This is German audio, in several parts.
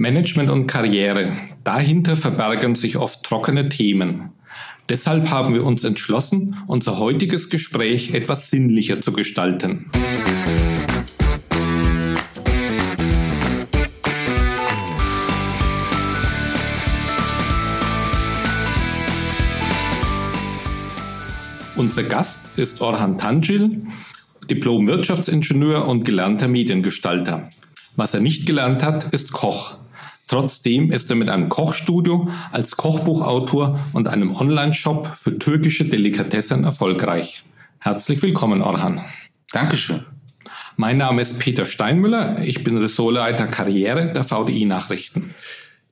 Management und Karriere. Dahinter verbergen sich oft trockene Themen. Deshalb haben wir uns entschlossen, unser heutiges Gespräch etwas sinnlicher zu gestalten. Unser Gast ist Orhan Tanjil, Diplom-Wirtschaftsingenieur und gelernter Mediengestalter. Was er nicht gelernt hat, ist Koch. Trotzdem ist er mit einem Kochstudio als Kochbuchautor und einem Online-Shop für türkische Delikatessen erfolgreich. Herzlich willkommen, Orhan. Dankeschön. Mein Name ist Peter Steinmüller. Ich bin Ressortleiter Karriere der VDI Nachrichten.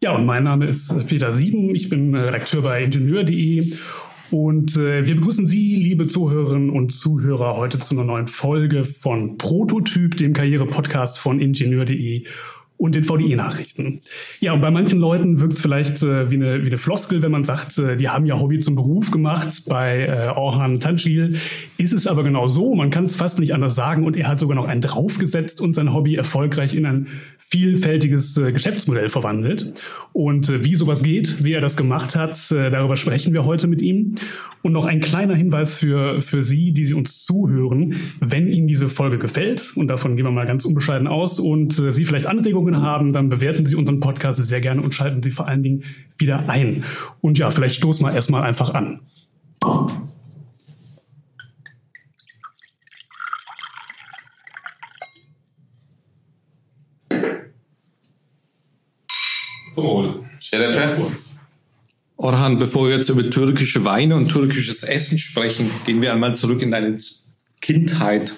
Ja, und mein Name ist Peter Sieben. Ich bin Redakteur bei Ingenieur.de und äh, wir begrüßen Sie, liebe Zuhörerinnen und Zuhörer, heute zu einer neuen Folge von Prototyp, dem Karriere-Podcast von Ingenieur.de und den VDE-Nachrichten. Ja, und bei manchen Leuten wirkt es vielleicht äh, wie, eine, wie eine Floskel, wenn man sagt, äh, die haben ja Hobby zum Beruf gemacht. Bei äh, Orhan Tanschil ist es aber genau so, man kann es fast nicht anders sagen und er hat sogar noch einen draufgesetzt und sein Hobby erfolgreich in ein vielfältiges äh, Geschäftsmodell verwandelt. Und äh, wie sowas geht, wie er das gemacht hat, äh, darüber sprechen wir heute mit ihm. Und noch ein kleiner Hinweis für, für Sie, die Sie uns zuhören. Wenn Ihnen diese Folge gefällt, und davon gehen wir mal ganz unbescheiden aus, und äh, Sie vielleicht Anregungen haben, dann bewerten Sie unseren Podcast sehr gerne und schalten Sie vor allen Dingen wieder ein. Und ja, vielleicht stoßen wir erstmal einfach an. Zum Wohl. Orhan, bevor wir jetzt über türkische Weine und türkisches Essen sprechen, gehen wir einmal zurück in deine Kindheit.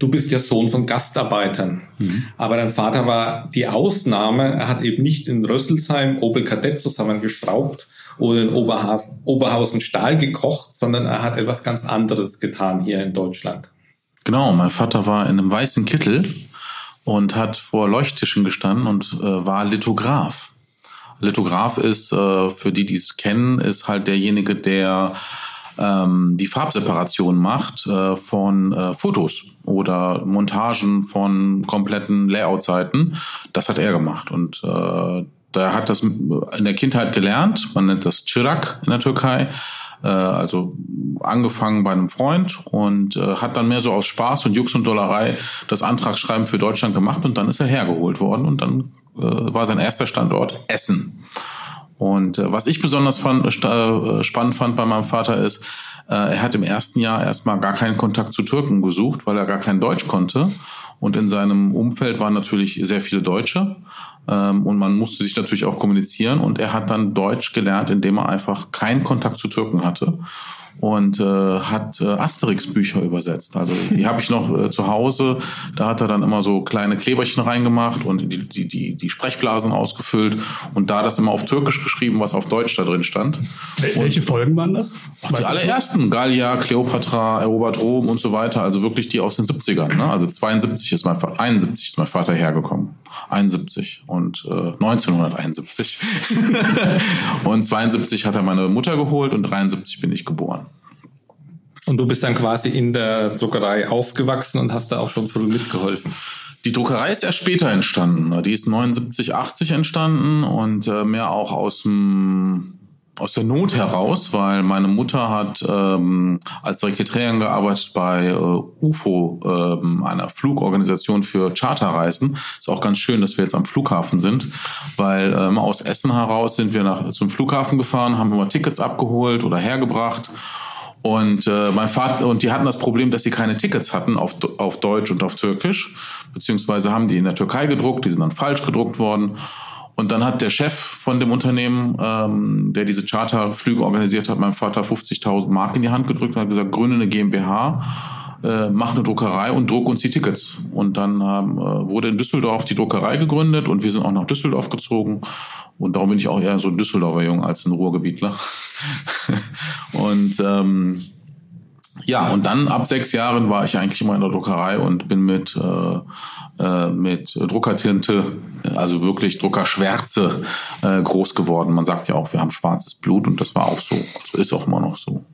Du bist ja Sohn von Gastarbeitern. Mhm. Aber dein Vater war die Ausnahme. Er hat eben nicht in Rösselsheim Opel Kadett zusammengeschraubt oder in Oberhausen, Oberhausen Stahl gekocht, sondern er hat etwas ganz anderes getan hier in Deutschland. Genau, mein Vater war in einem weißen Kittel und hat vor Leuchttischen gestanden und äh, war Lithograph. Lithograph ist, äh, für die, die es kennen, ist halt derjenige, der ähm, die Farbseparation macht äh, von äh, Fotos oder Montagen von kompletten Layout-Seiten. Das hat er gemacht und äh, der hat das in der Kindheit gelernt. Man nennt das Chirak in der Türkei. Äh, also angefangen bei einem Freund und äh, hat dann mehr so aus Spaß und Jux und Dollerei das Antragsschreiben für Deutschland gemacht und dann ist er hergeholt worden und dann war sein erster Standort Essen. Und äh, was ich besonders fand, äh, spannend fand bei meinem Vater ist, äh, er hat im ersten Jahr erstmal gar keinen Kontakt zu Türken gesucht, weil er gar kein Deutsch konnte. Und in seinem Umfeld waren natürlich sehr viele Deutsche. Ähm, und man musste sich natürlich auch kommunizieren. Und er hat dann Deutsch gelernt, indem er einfach keinen Kontakt zu Türken hatte und äh, hat äh, Asterix-Bücher übersetzt. Also die habe ich noch äh, zu Hause. Da hat er dann immer so kleine Kleberchen reingemacht und die, die, die, die Sprechblasen ausgefüllt und da das immer auf Türkisch geschrieben, was auf Deutsch da drin stand. Welche und, Folgen waren das? Ach, die allerersten. Gallia, Cleopatra, Erobert Rom und so weiter. Also wirklich die aus den 70ern. Ne? Also 72 ist mein Vater, 71 ist mein Vater hergekommen. 71 und äh, 1971. und 72 hat er meine Mutter geholt und 73 bin ich geboren. Und du bist dann quasi in der Druckerei aufgewachsen und hast da auch schon früh mitgeholfen. Die Druckerei ist erst später entstanden. Die ist 79, 80 entstanden und äh, mehr auch aus dem aus der Not heraus, weil meine Mutter hat ähm, als Sekretärin gearbeitet bei äh, UFO, ähm, einer Flugorganisation für Charterreisen. Ist auch ganz schön, dass wir jetzt am Flughafen sind, weil ähm, aus Essen heraus sind wir nach, zum Flughafen gefahren, haben immer Tickets abgeholt oder hergebracht und äh, mein Vater und die hatten das Problem, dass sie keine Tickets hatten auf, auf Deutsch und auf Türkisch, beziehungsweise haben die in der Türkei gedruckt, die sind dann falsch gedruckt worden. Und dann hat der Chef von dem Unternehmen, ähm, der diese Charterflüge organisiert hat, meinem Vater 50.000 Mark in die Hand gedrückt und hat gesagt, gründe eine GmbH, äh, mach eine Druckerei und druck uns die Tickets. Und dann ähm, wurde in Düsseldorf die Druckerei gegründet und wir sind auch nach Düsseldorf gezogen. Und darum bin ich auch eher so ein Düsseldorfer Jung als ein Ruhrgebietler. und ähm, ja, und dann ab sechs Jahren war ich eigentlich immer in der Druckerei und bin mit, äh, äh, mit Druckertinte, also wirklich Druckerschwärze, äh, groß geworden. Man sagt ja auch, wir haben schwarzes Blut und das war auch so. Ist auch immer noch so.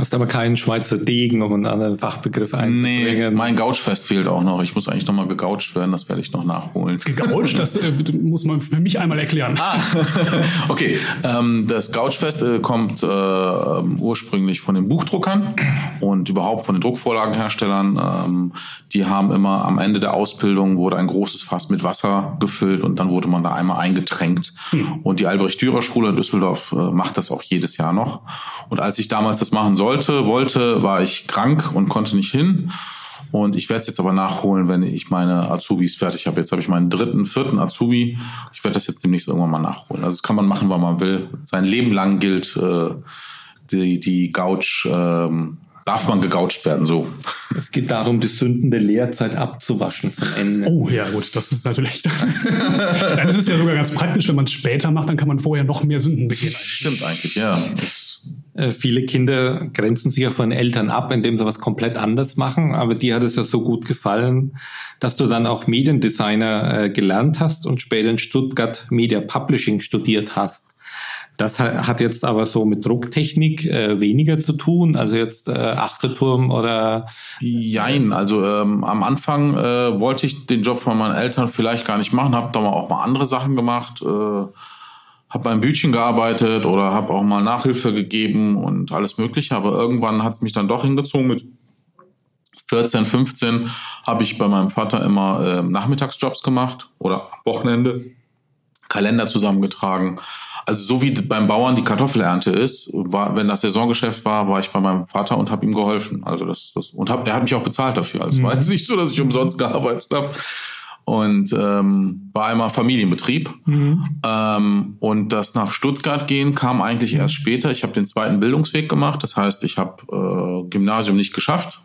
Hast aber keinen Schweizer Degen, um einen anderen Fachbegriff einzubringen. Nee, mein Gouchfest fehlt auch noch. Ich muss eigentlich noch mal gegoucht werden, das werde ich noch nachholen. Gegoucht, das äh, muss man für mich einmal erklären. Ah, okay. Ähm, das Gouchfest äh, kommt äh, ursprünglich von den Buchdruckern und überhaupt von den Druckvorlagenherstellern. Ähm, die haben immer am Ende der Ausbildung wurde ein großes Fass mit Wasser gefüllt und dann wurde man da einmal eingetränkt. Hm. Und die Albrecht-Dürer-Schule in Düsseldorf äh, macht das auch jedes Jahr noch. Und als ich damals das machen sollte, sollte, wollte, war ich krank und konnte nicht hin. Und ich werde es jetzt aber nachholen, wenn ich meine Azubis fertig habe. Jetzt habe ich meinen dritten, vierten Azubi. Ich werde das jetzt demnächst irgendwann mal nachholen. Also das kann man machen, wann man will. Sein Leben lang gilt äh, die, die Gouch, ähm, darf man gegoucht werden, so. Es geht darum, die Sünden der Lehrzeit abzuwaschen zum Ende. Oh ja, gut, das ist natürlich. dann ist es ja sogar ganz praktisch, wenn man es später macht, dann kann man vorher noch mehr Sünden begehen. Stimmt eigentlich, ja. Das viele Kinder grenzen sich ja von Eltern ab, indem sie was komplett anders machen. Aber dir hat es ja so gut gefallen, dass du dann auch Mediendesigner äh, gelernt hast und später in Stuttgart Media Publishing studiert hast. Das hat jetzt aber so mit Drucktechnik äh, weniger zu tun, also jetzt äh, Achterturm oder. Jein, also ähm, am Anfang äh, wollte ich den Job von meinen Eltern vielleicht gar nicht machen, habe da mal auch mal andere Sachen gemacht. Äh, habe beim Bütchen gearbeitet oder habe auch mal Nachhilfe gegeben und alles Mögliche. Aber irgendwann hat es mich dann doch hingezogen. Mit 14, 15 habe ich bei meinem Vater immer äh, Nachmittagsjobs gemacht oder am Wochenende Kalender zusammengetragen. Also so wie beim Bauern die Kartoffelernte ist, war, wenn das Saisongeschäft war, war ich bei meinem Vater und habe ihm geholfen. Also das, das und hab, er hat mich auch bezahlt dafür. Also mhm. war jetzt nicht so, dass ich umsonst gearbeitet habe und ähm, war einmal Familienbetrieb. Mhm. Ähm, und das nach Stuttgart gehen kam eigentlich erst später. Ich habe den zweiten Bildungsweg gemacht. Das heißt, ich habe äh, Gymnasium nicht geschafft.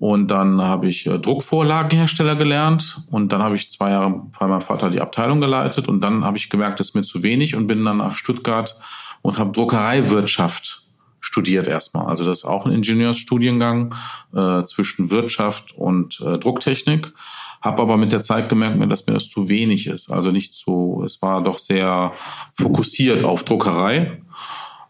Und dann habe ich äh, Druckvorlagenhersteller gelernt und dann habe ich zwei Jahre bei meinem Vater die Abteilung geleitet und dann habe ich gemerkt, das ist mir zu wenig und bin dann nach Stuttgart und habe Druckereiwirtschaft studiert erstmal. Also das ist auch ein Ingenieursstudiengang äh, zwischen Wirtschaft und äh, Drucktechnik. Habe aber mit der Zeit gemerkt, dass mir das zu wenig ist. Also nicht so, es war doch sehr fokussiert auf Druckerei.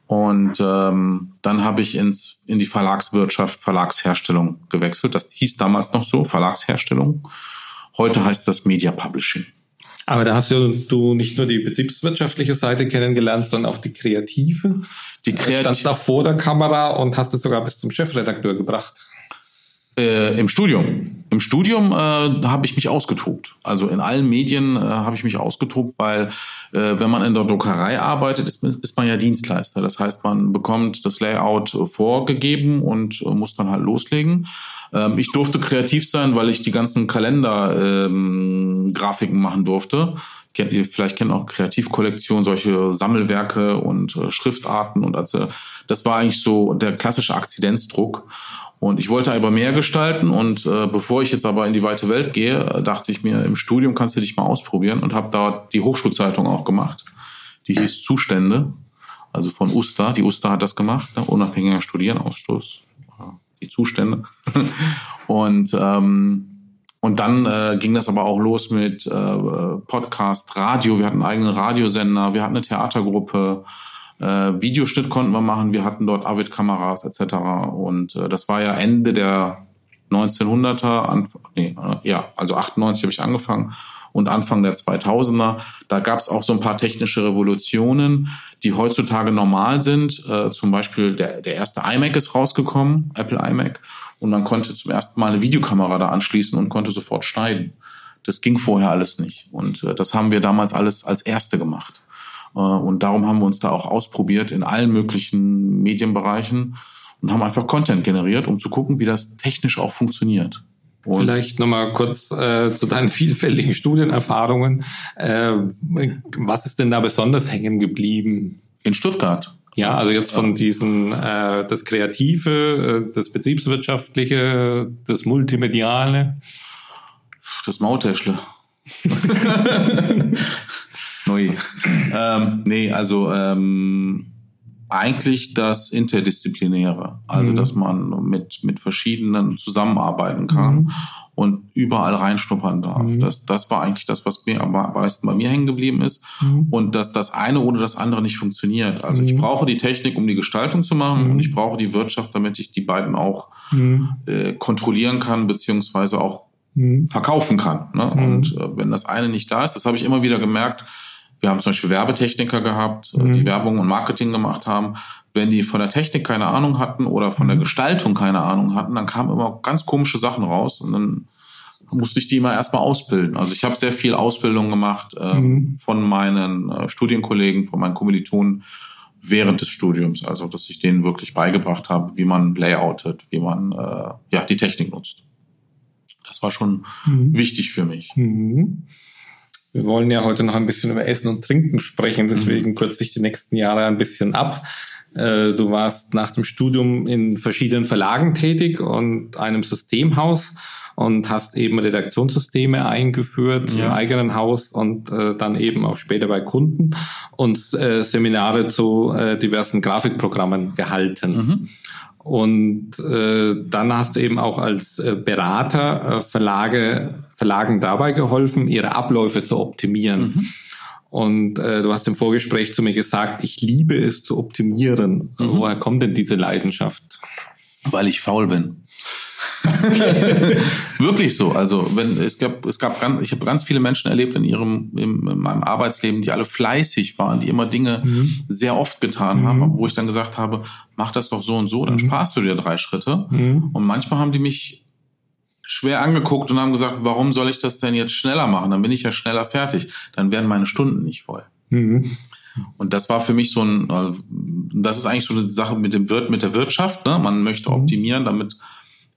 Und ähm, dann habe ich ins, in die Verlagswirtschaft, Verlagsherstellung gewechselt. Das hieß damals noch so, Verlagsherstellung. Heute heißt das Media Publishing. Aber da hast du, du nicht nur die betriebswirtschaftliche Seite kennengelernt, sondern auch die kreative. Die kreative. Standst da vor der Kamera und hast es sogar bis zum Chefredakteur gebracht. Äh, Im Studium. Im Studium äh, habe ich mich ausgetobt. Also in allen Medien äh, habe ich mich ausgetobt, weil äh, wenn man in der Druckerei arbeitet, ist, ist man ja Dienstleister. Das heißt, man bekommt das Layout vorgegeben und äh, muss dann halt loslegen. Ähm, ich durfte kreativ sein, weil ich die ganzen Kalender-Grafiken ähm, machen durfte. Kennt ihr vielleicht kennt auch Kreativkollektion, solche Sammelwerke und äh, Schriftarten und also das war eigentlich so der klassische Akzidenzdruck. Und ich wollte aber mehr gestalten und äh, bevor ich jetzt aber in die weite Welt gehe, dachte ich mir, im Studium kannst du dich mal ausprobieren und habe da die Hochschulzeitung auch gemacht. Die hieß Zustände, also von Uster. Die Uster hat das gemacht, ne? unabhängiger Studierenausstoß, die Zustände. und ähm, und dann äh, ging das aber auch los mit äh, Podcast, Radio. Wir hatten einen eigenen Radiosender, wir hatten eine Theatergruppe, äh, Videoschnitt konnten wir machen. Wir hatten dort Avid-Kameras etc. Und äh, das war ja Ende der 1900er, Anf nee, äh, ja, also 98 habe ich angefangen und Anfang der 2000er. Da gab es auch so ein paar technische Revolutionen, die heutzutage normal sind. Äh, zum Beispiel der, der erste iMac ist rausgekommen, Apple iMac, und man konnte zum ersten Mal eine Videokamera da anschließen und konnte sofort schneiden. Das ging vorher alles nicht. Und äh, das haben wir damals alles als Erste gemacht. Äh, und darum haben wir uns da auch ausprobiert in allen möglichen Medienbereichen und haben einfach Content generiert, um zu gucken, wie das technisch auch funktioniert. Und Vielleicht nochmal kurz äh, zu deinen vielfältigen Studienerfahrungen. Äh, was ist denn da besonders hängen geblieben? In Stuttgart. Ja, also jetzt von diesen äh, das Kreative, äh, das Betriebswirtschaftliche, das Multimediale. Das Mautäschle. Neu. ähm, nee, also ähm, eigentlich das Interdisziplinäre, also mhm. dass man mit, mit verschiedenen zusammenarbeiten kann mhm. und überall reinschnuppern darf. Mhm. Das, das war eigentlich das, was mir am meisten bei mir hängen geblieben ist mhm. und dass das eine ohne das andere nicht funktioniert. Also ich mhm. brauche die Technik, um die Gestaltung zu machen und ich brauche die Wirtschaft, damit ich die beiden auch äh, kontrollieren kann, beziehungsweise auch verkaufen kann. Ne? Und äh, wenn das eine nicht da ist, das habe ich immer wieder gemerkt, wir haben zum Beispiel Werbetechniker gehabt, äh, mhm. die Werbung und Marketing gemacht haben. Wenn die von der Technik keine Ahnung hatten oder von der mhm. Gestaltung keine Ahnung hatten, dann kamen immer ganz komische Sachen raus und dann musste ich die immer erstmal ausbilden. Also ich habe sehr viel Ausbildung gemacht äh, mhm. von meinen äh, Studienkollegen, von meinen Kommilitonen während des Studiums. Also dass ich denen wirklich beigebracht habe, wie man layoutet, wie man äh, ja die Technik nutzt. Das war schon mhm. wichtig für mich. Mhm. Wir wollen ja heute noch ein bisschen über Essen und Trinken sprechen, deswegen mhm. kürze ich die nächsten Jahre ein bisschen ab. Äh, du warst nach dem Studium in verschiedenen Verlagen tätig und einem Systemhaus und hast eben Redaktionssysteme eingeführt ja. im eigenen Haus und äh, dann eben auch später bei Kunden und äh, Seminare zu äh, diversen Grafikprogrammen gehalten. Mhm. Und äh, dann hast du eben auch als äh, Berater äh, Verlage, Verlagen dabei geholfen, ihre Abläufe zu optimieren. Mhm. Und äh, du hast im Vorgespräch zu mir gesagt, ich liebe es zu optimieren. Mhm. Woher kommt denn diese Leidenschaft? Weil ich faul bin. Wirklich so. Also wenn es gab, es gab ganz, ich habe ganz viele Menschen erlebt in ihrem, in, in meinem Arbeitsleben, die alle fleißig waren, die immer Dinge mhm. sehr oft getan mhm. haben, wo ich dann gesagt habe, mach das doch so und so, dann mhm. sparst du dir drei Schritte. Mhm. Und manchmal haben die mich schwer angeguckt und haben gesagt, warum soll ich das denn jetzt schneller machen? Dann bin ich ja schneller fertig. Dann werden meine Stunden nicht voll. Mhm. Und das war für mich so ein, das ist eigentlich so eine Sache mit dem Wirt, mit der Wirtschaft. Ne? Man möchte mhm. optimieren, damit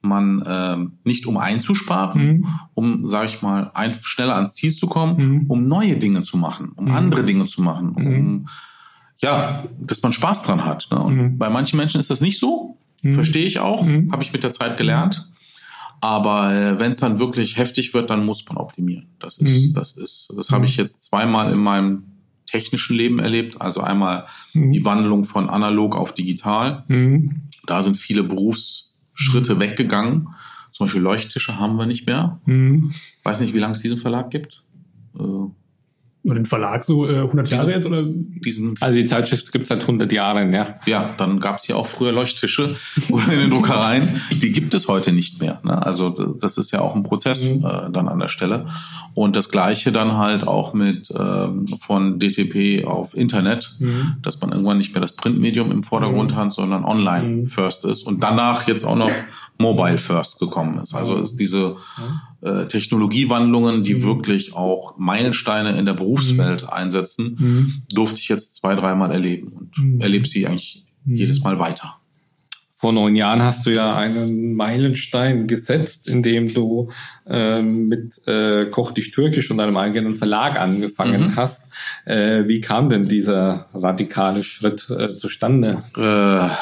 man äh, nicht um einzusparen, mhm. um, sage ich mal, ein, schneller ans Ziel zu kommen, mhm. um neue Dinge zu machen, um mhm. andere Dinge zu machen, um mhm. ja, dass man Spaß dran hat. Ne? Und mhm. bei manchen Menschen ist das nicht so, mhm. verstehe ich auch, habe ich mit der Zeit gelernt. Aber äh, wenn es dann wirklich heftig wird, dann muss man optimieren. Das ist, das ist, das habe ich jetzt zweimal in meinem technischen Leben erlebt. Also einmal die Wandlung von analog auf digital. Da sind viele Berufs Schritte weggegangen. Zum Beispiel Leuchttische haben wir nicht mehr. Mhm. Weiß nicht, wie lange es diesen Verlag gibt. Äh, oder den Verlag so äh, 100 Jahre jetzt? Oder? Diesen, also die Zeitschrift gibt es seit 100 Jahren, ja. Ja, dann gab es ja auch früher Leuchttische in den Druckereien. Die gibt es heute nicht mehr. Ne? Also das ist ja auch ein Prozess mhm. äh, dann an der Stelle. Und das Gleiche dann halt auch mit ähm, von DTP auf Internet, mhm. dass man irgendwann nicht mehr das Printmedium im Vordergrund mhm. hat, sondern online mhm. first ist. Und danach jetzt auch noch mobile first gekommen ist. Also ist diese äh, Technologiewandlungen, die mhm. wirklich auch Meilensteine in der Berufswelt mhm. einsetzen, mhm. durfte ich jetzt zwei, dreimal erleben und mhm. erlebe sie eigentlich mhm. jedes Mal weiter. Vor neun Jahren hast du ja einen Meilenstein gesetzt, indem du äh, mit äh, Koch dich Türkisch und einem eigenen Verlag angefangen mhm. hast. Äh, wie kam denn dieser radikale Schritt äh, zustande? Äh,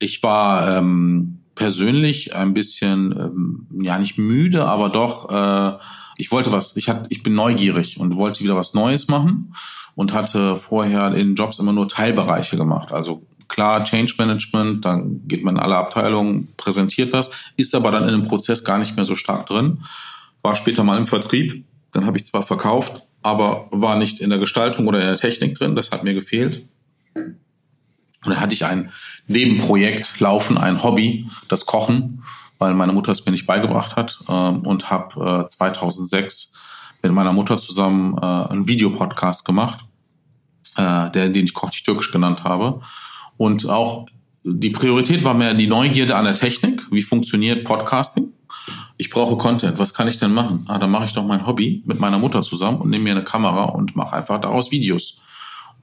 ich war ähm, persönlich ein bisschen, ähm, ja nicht müde, aber doch, äh, ich wollte was, ich, hat, ich bin neugierig und wollte wieder was Neues machen und hatte vorher in Jobs immer nur Teilbereiche gemacht. Also klar, Change Management, dann geht man in alle Abteilungen, präsentiert das, ist aber dann in dem Prozess gar nicht mehr so stark drin. War später mal im Vertrieb, dann habe ich zwar verkauft, aber war nicht in der Gestaltung oder in der Technik drin, das hat mir gefehlt. Und dann hatte ich ein Nebenprojekt laufen, ein Hobby, das Kochen, weil meine Mutter es mir nicht beigebracht hat ähm, und habe äh, 2006 mit meiner Mutter zusammen äh, einen Videopodcast gemacht, äh, der, den ich Koch nicht türkisch genannt habe. Und auch die Priorität war mehr die Neugierde an der Technik. Wie funktioniert Podcasting? Ich brauche Content. Was kann ich denn machen? Ah, dann mache ich doch mein Hobby mit meiner Mutter zusammen und nehme mir eine Kamera und mache einfach daraus Videos.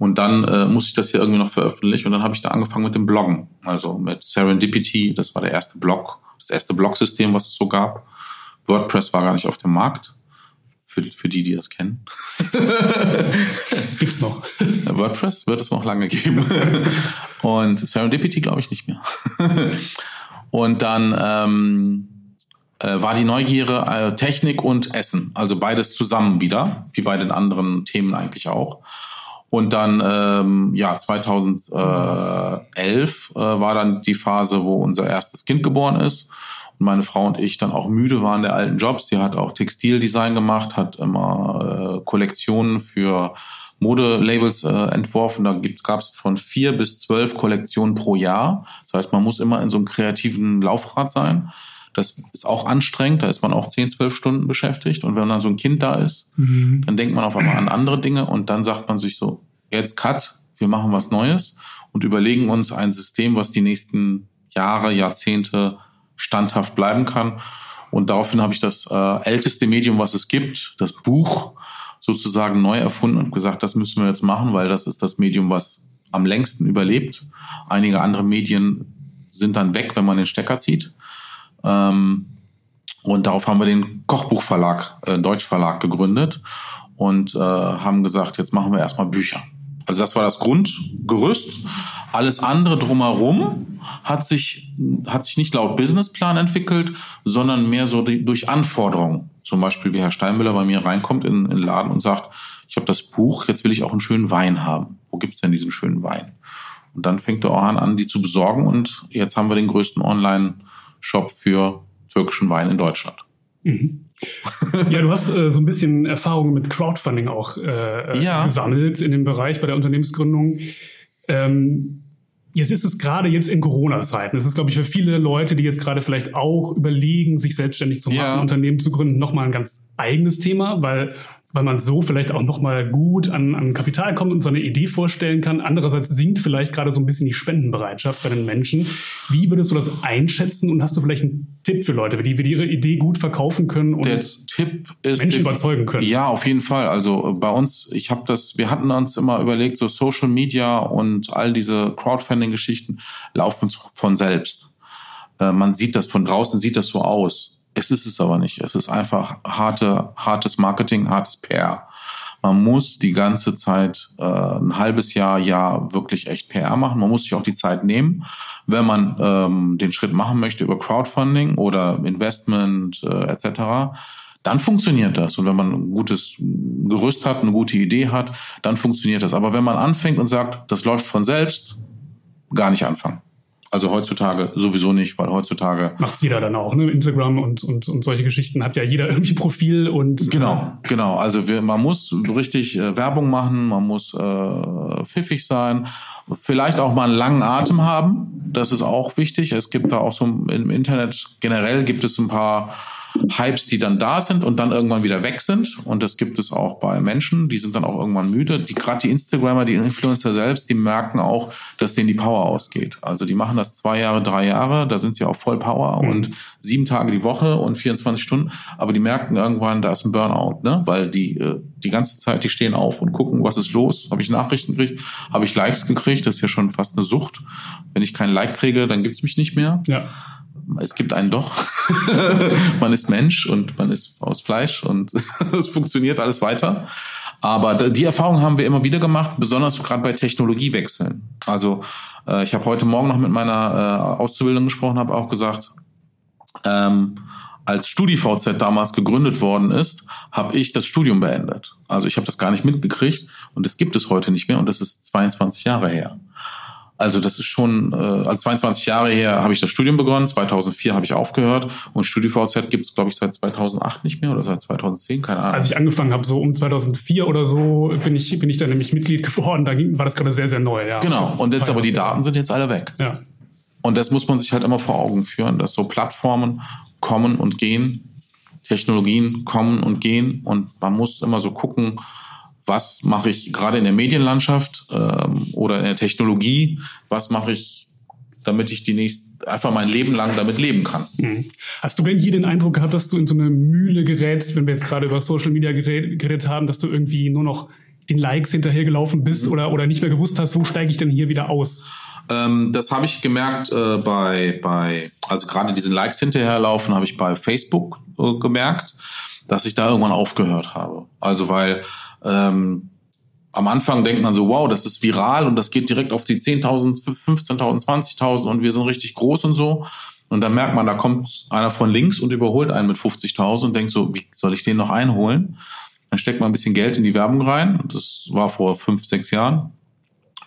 Und dann äh, muss ich das hier irgendwie noch veröffentlichen. Und dann habe ich da angefangen mit dem Bloggen. Also mit Serendipity, das war der erste Blog, das erste Blog-System, was es so gab. WordPress war gar nicht auf dem Markt. Für, für die, die das kennen. Gibt's noch. WordPress wird es noch lange geben. Und Serendipity glaube ich nicht mehr. Und dann ähm, äh, war die Neugierde äh, Technik und Essen. Also beides zusammen wieder, wie bei den anderen Themen eigentlich auch. Und dann, ähm, ja, 2011 äh, war dann die Phase, wo unser erstes Kind geboren ist. Und meine Frau und ich dann auch müde waren der alten Jobs. Sie hat auch Textildesign gemacht, hat immer äh, Kollektionen für Modelabels äh, entworfen. Da gab es von vier bis zwölf Kollektionen pro Jahr. Das heißt, man muss immer in so einem kreativen Laufrad sein. Das ist auch anstrengend, da ist man auch 10, 12 Stunden beschäftigt. Und wenn dann so ein Kind da ist, mhm. dann denkt man auf einmal an andere Dinge und dann sagt man sich so, jetzt cut, wir machen was Neues und überlegen uns ein System, was die nächsten Jahre, Jahrzehnte standhaft bleiben kann. Und daraufhin habe ich das äh, älteste Medium, was es gibt, das Buch, sozusagen neu erfunden und gesagt, das müssen wir jetzt machen, weil das ist das Medium, was am längsten überlebt. Einige andere Medien sind dann weg, wenn man den Stecker zieht. Ähm, und darauf haben wir den Kochbuchverlag, äh, Deutschverlag gegründet und äh, haben gesagt, jetzt machen wir erstmal Bücher. Also das war das Grundgerüst. Alles andere drumherum hat sich, hat sich nicht laut Businessplan entwickelt, sondern mehr so die, durch Anforderungen. Zum Beispiel, wie Herr Steinmüller bei mir reinkommt in, in den Laden und sagt, ich habe das Buch, jetzt will ich auch einen schönen Wein haben. Wo gibt's denn diesen schönen Wein? Und dann fängt der Orhan an, die zu besorgen und jetzt haben wir den größten Online- Shop für türkischen Wein in Deutschland. Mhm. Ja, du hast äh, so ein bisschen Erfahrung mit Crowdfunding auch äh, ja. gesammelt in dem Bereich bei der Unternehmensgründung. Ähm, jetzt ist es gerade jetzt in Corona-Zeiten. Das ist, glaube ich, für viele Leute, die jetzt gerade vielleicht auch überlegen, sich selbstständig zu machen, ja. Unternehmen zu gründen, nochmal ein ganz eigenes Thema, weil weil man so vielleicht auch nochmal gut an, an Kapital kommt und seine Idee vorstellen kann. Andererseits sinkt vielleicht gerade so ein bisschen die Spendenbereitschaft bei den Menschen. Wie würdest du das einschätzen und hast du vielleicht einen Tipp für Leute, wie die, ihre Idee gut verkaufen können und Der Tipp ist Menschen überzeugen können? Ja, auf jeden Fall. Also bei uns, ich habe das, wir hatten uns immer überlegt, so Social Media und all diese Crowdfunding-Geschichten laufen von selbst. Äh, man sieht das von draußen, sieht das so aus es ist es aber nicht. Es ist einfach harte, hartes Marketing, hartes PR. Man muss die ganze Zeit äh, ein halbes Jahr, Jahr wirklich echt PR machen. Man muss sich auch die Zeit nehmen, wenn man ähm, den Schritt machen möchte über Crowdfunding oder Investment äh, etc. Dann funktioniert das. Und wenn man ein gutes Gerüst hat, eine gute Idee hat, dann funktioniert das. Aber wenn man anfängt und sagt, das läuft von selbst, gar nicht anfangen. Also heutzutage sowieso nicht, weil heutzutage. Macht jeder dann auch, ne? Instagram und, und, und solche Geschichten hat ja jeder irgendwie Profil und. Genau, äh, genau. Also wir, man muss richtig äh, Werbung machen, man muss äh, pfiffig sein, vielleicht auch mal einen langen Atem haben. Das ist auch wichtig. Es gibt da auch so im Internet generell gibt es ein paar Hypes, die dann da sind und dann irgendwann wieder weg sind. Und das gibt es auch bei Menschen, die sind dann auch irgendwann müde. Die gerade die Instagrammer, die Influencer selbst, die merken auch, dass denen die Power ausgeht. Also die machen das zwei Jahre, drei Jahre, da sind sie auch voll Power mhm. und sieben Tage die Woche und 24 Stunden. Aber die merken irgendwann, da ist ein Burnout, ne? Weil die äh, die ganze Zeit, die stehen auf und gucken, was ist los. Habe ich Nachrichten gekriegt? Habe ich Likes gekriegt? Das ist ja schon fast eine Sucht. Wenn ich keinen Like kriege, dann gibt's mich nicht mehr. Ja es gibt einen doch. man ist Mensch und man ist aus Fleisch und es funktioniert alles weiter. Aber die Erfahrung haben wir immer wieder gemacht, besonders gerade bei Technologiewechseln. Also äh, ich habe heute Morgen noch mit meiner äh, Auszubildung gesprochen, habe auch gesagt, ähm, als StudiVZ damals gegründet worden ist, habe ich das Studium beendet. Also ich habe das gar nicht mitgekriegt und es gibt es heute nicht mehr und das ist 22 Jahre her. Also das ist schon, äh, als 22 Jahre her habe ich das Studium begonnen, 2004 habe ich aufgehört und StudiVZ gibt es, glaube ich, seit 2008 nicht mehr oder seit 2010, keine Ahnung. Als ich angefangen habe, so um 2004 oder so, bin ich, bin ich dann nämlich Mitglied geworden, da ging, war das gerade sehr, sehr neu. Ja. Genau, und jetzt aber die Daten sind jetzt alle weg. Ja. Und das muss man sich halt immer vor Augen führen, dass so Plattformen kommen und gehen, Technologien kommen und gehen und man muss immer so gucken, was mache ich gerade in der Medienlandschaft ähm, oder in der Technologie, was mache ich, damit ich die nächsten, einfach mein Leben lang damit leben kann. Mhm. Hast du denn hier den Eindruck gehabt, dass du in so eine Mühle gerätst, wenn wir jetzt gerade über Social Media geredet, haben, dass du irgendwie nur noch den Likes hinterhergelaufen bist mhm. oder, oder nicht mehr gewusst hast, wo steige ich denn hier wieder aus? Ähm, das habe ich gemerkt äh, bei, bei, also gerade diesen Likes hinterherlaufen, habe ich bei Facebook äh, gemerkt, dass ich da irgendwann aufgehört habe. Also weil ähm, am Anfang denkt man so, wow, das ist viral und das geht direkt auf die 10.000, 15.000, 20.000 und wir sind richtig groß und so. Und dann merkt man, da kommt einer von links und überholt einen mit 50.000 und denkt so, wie soll ich den noch einholen? dann steckt man ein bisschen Geld in die Werbung rein. Das war vor fünf, sechs Jahren.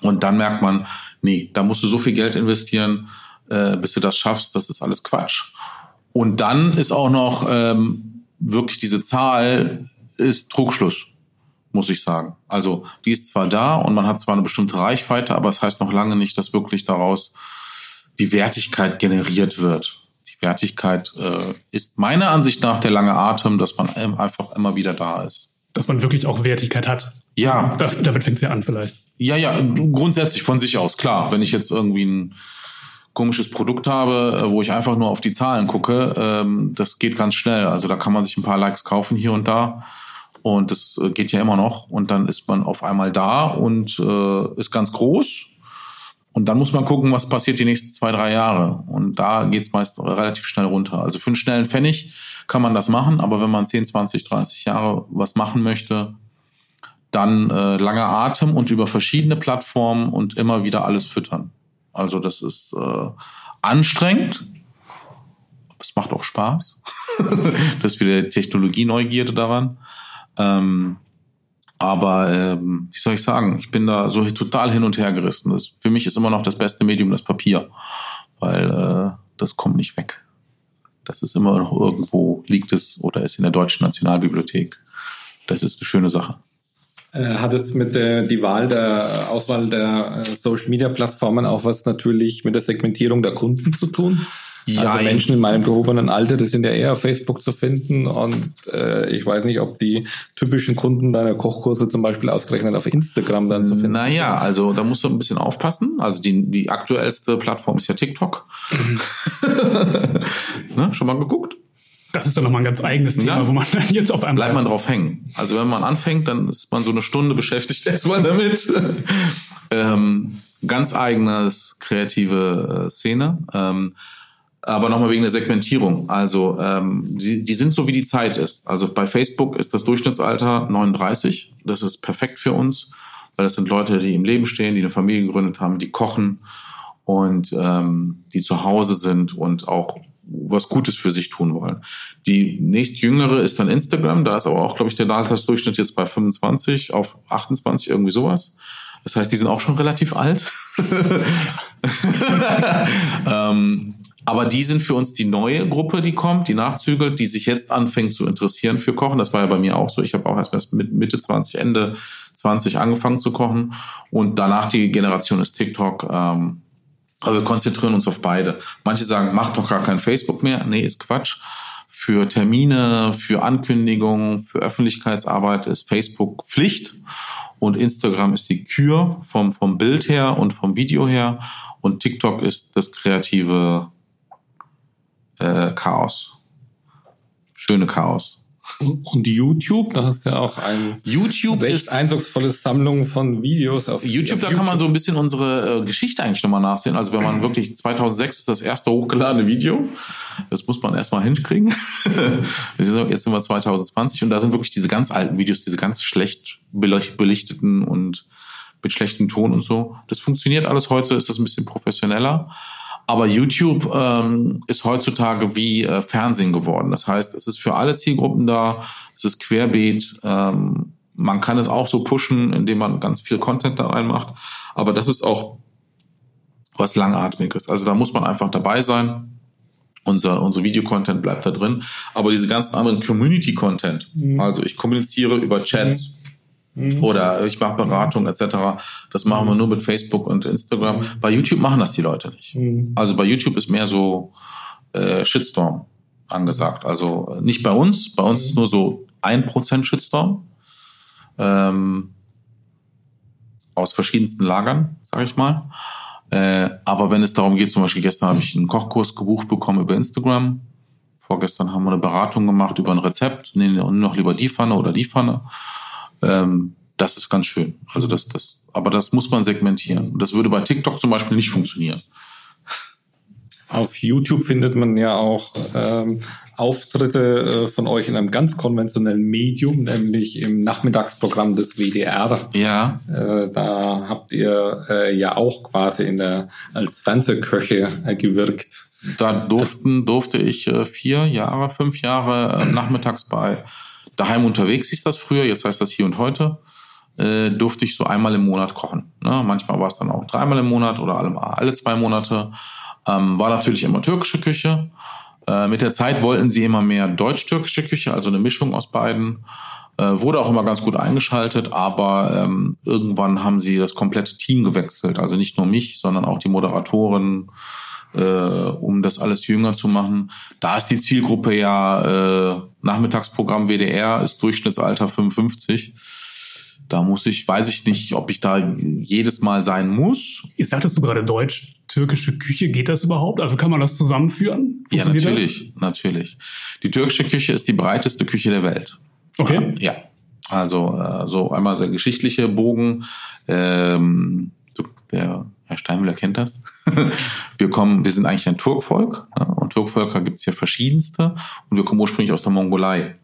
Und dann merkt man, nee, da musst du so viel Geld investieren, äh, bis du das schaffst, das ist alles Quatsch. Und dann ist auch noch ähm, wirklich diese Zahl ist Trugschluss, muss ich sagen. Also die ist zwar da und man hat zwar eine bestimmte Reichweite, aber es das heißt noch lange nicht, dass wirklich daraus die Wertigkeit generiert wird. Die Wertigkeit äh, ist meiner Ansicht nach der lange Atem, dass man einfach immer wieder da ist. Dass man wirklich auch Wertigkeit hat. Ja. damit fängt es ja an vielleicht. Ja, ja, grundsätzlich von sich aus, klar. Wenn ich jetzt irgendwie ein komisches Produkt habe, äh, wo ich einfach nur auf die Zahlen gucke, ähm, das geht ganz schnell. Also da kann man sich ein paar Likes kaufen hier und da. Und das äh, geht ja immer noch. Und dann ist man auf einmal da und äh, ist ganz groß. Und dann muss man gucken, was passiert die nächsten zwei, drei Jahre. Und da geht's meist relativ schnell runter. Also für einen schnellen Pfennig kann man das machen, aber wenn man 10, 20, 30 Jahre was machen möchte, dann äh, langer Atem und über verschiedene Plattformen und immer wieder alles füttern. Also das ist äh, anstrengend. Es macht auch Spaß. das ist wieder Technologieneugierde daran. Ähm, aber ähm, wie soll ich sagen, ich bin da so total hin und her gerissen. Das, für mich ist immer noch das beste Medium das Papier, weil äh, das kommt nicht weg. Das ist immer noch irgendwo, liegt es oder ist in der Deutschen Nationalbibliothek. Das ist eine schöne Sache. Äh, hat es mit der die Wahl der Auswahl der äh, Social Media Plattformen auch was natürlich mit der Segmentierung der Kunden zu tun? Ja, also Menschen in meinem gehobenen Alter, die sind ja eher auf Facebook zu finden und äh, ich weiß nicht, ob die typischen Kunden deiner Kochkurse zum Beispiel ausgerechnet auf Instagram dann zu finden Naja, also da musst du ein bisschen aufpassen. Also die, die aktuellste Plattform ist ja TikTok. Mhm. ne, schon mal geguckt? Das ist doch nochmal ein ganz eigenes Thema, ja. wo man dann jetzt auf einmal. Bleibt man drauf hängen. Also wenn man anfängt, dann ist man so eine Stunde beschäftigt erstmal damit. ähm, ganz eigenes kreative äh, Szene. Ähm, aber nochmal wegen der Segmentierung. Also ähm, die, die sind so, wie die Zeit ist. Also bei Facebook ist das Durchschnittsalter 39. Das ist perfekt für uns, weil das sind Leute, die im Leben stehen, die eine Familie gegründet haben, die kochen und ähm, die zu Hause sind und auch was Gutes für sich tun wollen. Die nächstjüngere ist dann Instagram, da ist aber auch, glaube ich, der Altersdurchschnitt jetzt bei 25 auf 28, irgendwie sowas. Das heißt, die sind auch schon relativ alt. ähm, aber die sind für uns die neue Gruppe, die kommt, die nachzügelt, die sich jetzt anfängt zu interessieren für Kochen. Das war ja bei mir auch so. Ich habe auch erst mit Mitte 20, Ende 20 angefangen zu kochen. Und danach die Generation ist TikTok. Ähm, aber wir konzentrieren uns auf beide. Manche sagen, mach doch gar kein Facebook mehr. Nee, ist Quatsch. Für Termine, für Ankündigungen, für Öffentlichkeitsarbeit ist Facebook Pflicht und Instagram ist die Kür vom, vom Bild her und vom Video her und TikTok ist das kreative äh, Chaos. Schöne Chaos. Und YouTube, da hast du ja auch ein YouTube recht ist eindrucksvolle Sammlung von Videos auf YouTube. Auf da YouTube. kann man so ein bisschen unsere äh, Geschichte eigentlich nochmal nachsehen. Also wenn man wirklich 2006 ist das erste hochgeladene Video. Das muss man erstmal hinkriegen. Jetzt sind wir 2020 und da sind wirklich diese ganz alten Videos, diese ganz schlecht belichteten und mit schlechtem Ton und so. Das funktioniert alles heute, ist das ein bisschen professioneller. Aber YouTube ähm, ist heutzutage wie äh, Fernsehen geworden. Das heißt, es ist für alle Zielgruppen da, es ist querbeet. Ähm, man kann es auch so pushen, indem man ganz viel Content da reinmacht. Aber das ist auch was Langatmiges. Also da muss man einfach dabei sein. Unser, unser Videocontent bleibt da drin. Aber diese ganzen anderen Community-Content, mhm. also ich kommuniziere über Chats, mhm Mhm. Oder ich mache Beratung etc. Das machen wir nur mit Facebook und Instagram. Mhm. Bei YouTube machen das die Leute nicht. Mhm. Also bei YouTube ist mehr so äh, Shitstorm angesagt. Also nicht bei uns. Bei uns ist nur so ein Prozent Shitstorm. Ähm, aus verschiedensten Lagern, sage ich mal. Äh, aber wenn es darum geht, zum Beispiel gestern habe ich einen Kochkurs gebucht bekommen über Instagram. Vorgestern haben wir eine Beratung gemacht über ein Rezept. Nee, noch lieber die Pfanne oder die Pfanne. Ähm, das ist ganz schön. Also das, das, aber das muss man segmentieren. Das würde bei TikTok zum Beispiel nicht funktionieren. Auf YouTube findet man ja auch ähm, Auftritte äh, von euch in einem ganz konventionellen Medium, nämlich im Nachmittagsprogramm des WDR. Ja. Äh, da habt ihr äh, ja auch quasi in der als Fernsehköche äh, gewirkt. Da durften durfte ich äh, vier Jahre, fünf Jahre äh, nachmittags bei daheim unterwegs hieß das früher, jetzt heißt das hier und heute, äh, durfte ich so einmal im Monat kochen. Ne? Manchmal war es dann auch dreimal im Monat oder alle, alle zwei Monate. Ähm, war natürlich immer türkische Küche. Äh, mit der Zeit wollten sie immer mehr deutsch-türkische Küche, also eine Mischung aus beiden. Äh, wurde auch immer ganz gut eingeschaltet, aber ähm, irgendwann haben sie das komplette Team gewechselt. Also nicht nur mich, sondern auch die Moderatoren, äh, um das alles jünger zu machen. Da ist die Zielgruppe ja äh, Nachmittagsprogramm WDR, ist Durchschnittsalter 55 da muss ich, weiß ich nicht, ob ich da jedes Mal sein muss. Jetzt sagtest du gerade Deutsch, türkische Küche, geht das überhaupt? Also kann man das zusammenführen? Ja, natürlich, das? natürlich. Die türkische Küche ist die breiteste Küche der Welt. Okay. Ja. Also äh, so einmal der geschichtliche Bogen. Ähm, der Herr Steinmüller kennt das. wir kommen, wir sind eigentlich ein Turkvolk ja, und Turkvölker gibt es ja verschiedenste und wir kommen ursprünglich aus der Mongolei.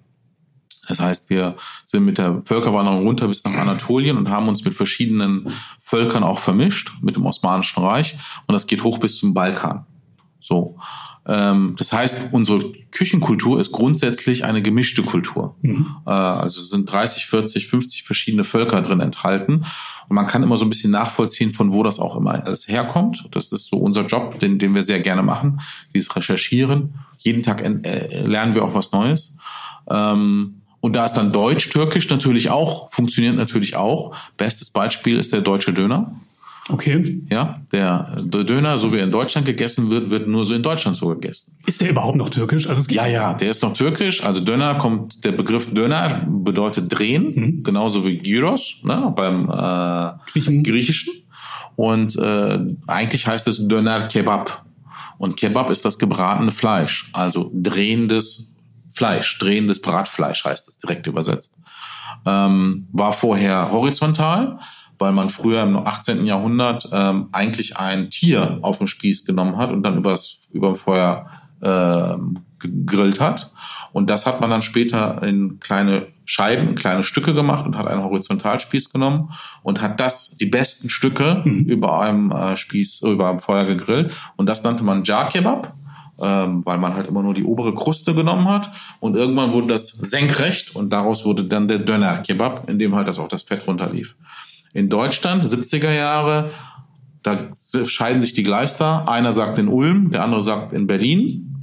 Das heißt, wir sind mit der Völkerwanderung runter bis nach Anatolien und haben uns mit verschiedenen Völkern auch vermischt, mit dem Osmanischen Reich. Und das geht hoch bis zum Balkan. So. Ähm, das heißt, unsere Küchenkultur ist grundsätzlich eine gemischte Kultur. Mhm. Äh, also sind 30, 40, 50 verschiedene Völker drin enthalten. Und man kann immer so ein bisschen nachvollziehen, von wo das auch immer alles herkommt. Das ist so unser Job, den, den wir sehr gerne machen, dieses Recherchieren. Jeden Tag äh, lernen wir auch was Neues. Ähm, und da ist dann Deutsch, Türkisch natürlich auch, funktioniert natürlich auch. Bestes Beispiel ist der deutsche Döner. Okay. Ja, der Döner, so wie er in Deutschland gegessen wird, wird nur so in Deutschland so gegessen. Ist der überhaupt noch türkisch? Also es gibt ja, ja, der ist noch türkisch. Also Döner kommt, der Begriff Döner bedeutet drehen, mhm. genauso wie Gyros ne, beim äh, Griechen. Griechischen. Und äh, eigentlich heißt es Döner Kebab. Und Kebab ist das gebratene Fleisch, also drehendes Fleisch, drehendes Bratfleisch heißt es direkt übersetzt. Ähm, war vorher horizontal, weil man früher im 18. Jahrhundert ähm, eigentlich ein Tier auf dem Spieß genommen hat und dann übers, über dem Feuer ähm, gegrillt hat. Und das hat man dann später in kleine Scheiben, in kleine Stücke gemacht und hat einen Horizontalspieß genommen und hat das, die besten Stücke mhm. über einem äh, Spieß, über einem Feuer gegrillt. Und das nannte man Jar Kebab ähm, weil man halt immer nur die obere Kruste genommen hat. Und irgendwann wurde das senkrecht und daraus wurde dann der Döner-Kebab, in dem halt das auch das Fett runterlief. In Deutschland, 70er Jahre, da scheiden sich die Gleister. Einer sagt in Ulm, der andere sagt in Berlin.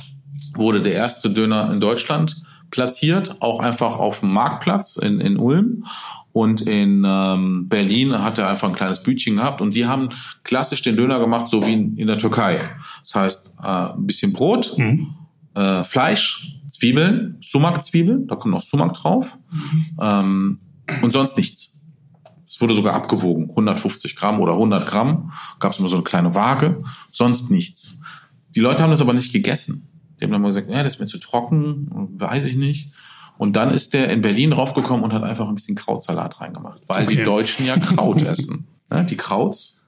Wurde der erste Döner in Deutschland platziert, auch einfach auf dem Marktplatz in, in Ulm. Und in ähm, Berlin hat er einfach ein kleines Bütchen gehabt und die haben klassisch den Döner gemacht, so wie in, in der Türkei. Das heißt, äh, ein bisschen Brot, mhm. äh, Fleisch, Zwiebeln, Sumak-Zwiebeln, da kommt noch Sumak drauf mhm. ähm, und sonst nichts. Es wurde sogar abgewogen, 150 Gramm oder 100 Gramm, gab es immer so eine kleine Waage, sonst nichts. Die Leute haben das aber nicht gegessen. Die haben dann mal gesagt, ja, das ist mir zu trocken, weiß ich nicht. Und dann ist der in Berlin raufgekommen und hat einfach ein bisschen Krautsalat reingemacht, weil okay. die Deutschen ja Kraut essen. Ja, die Krauts.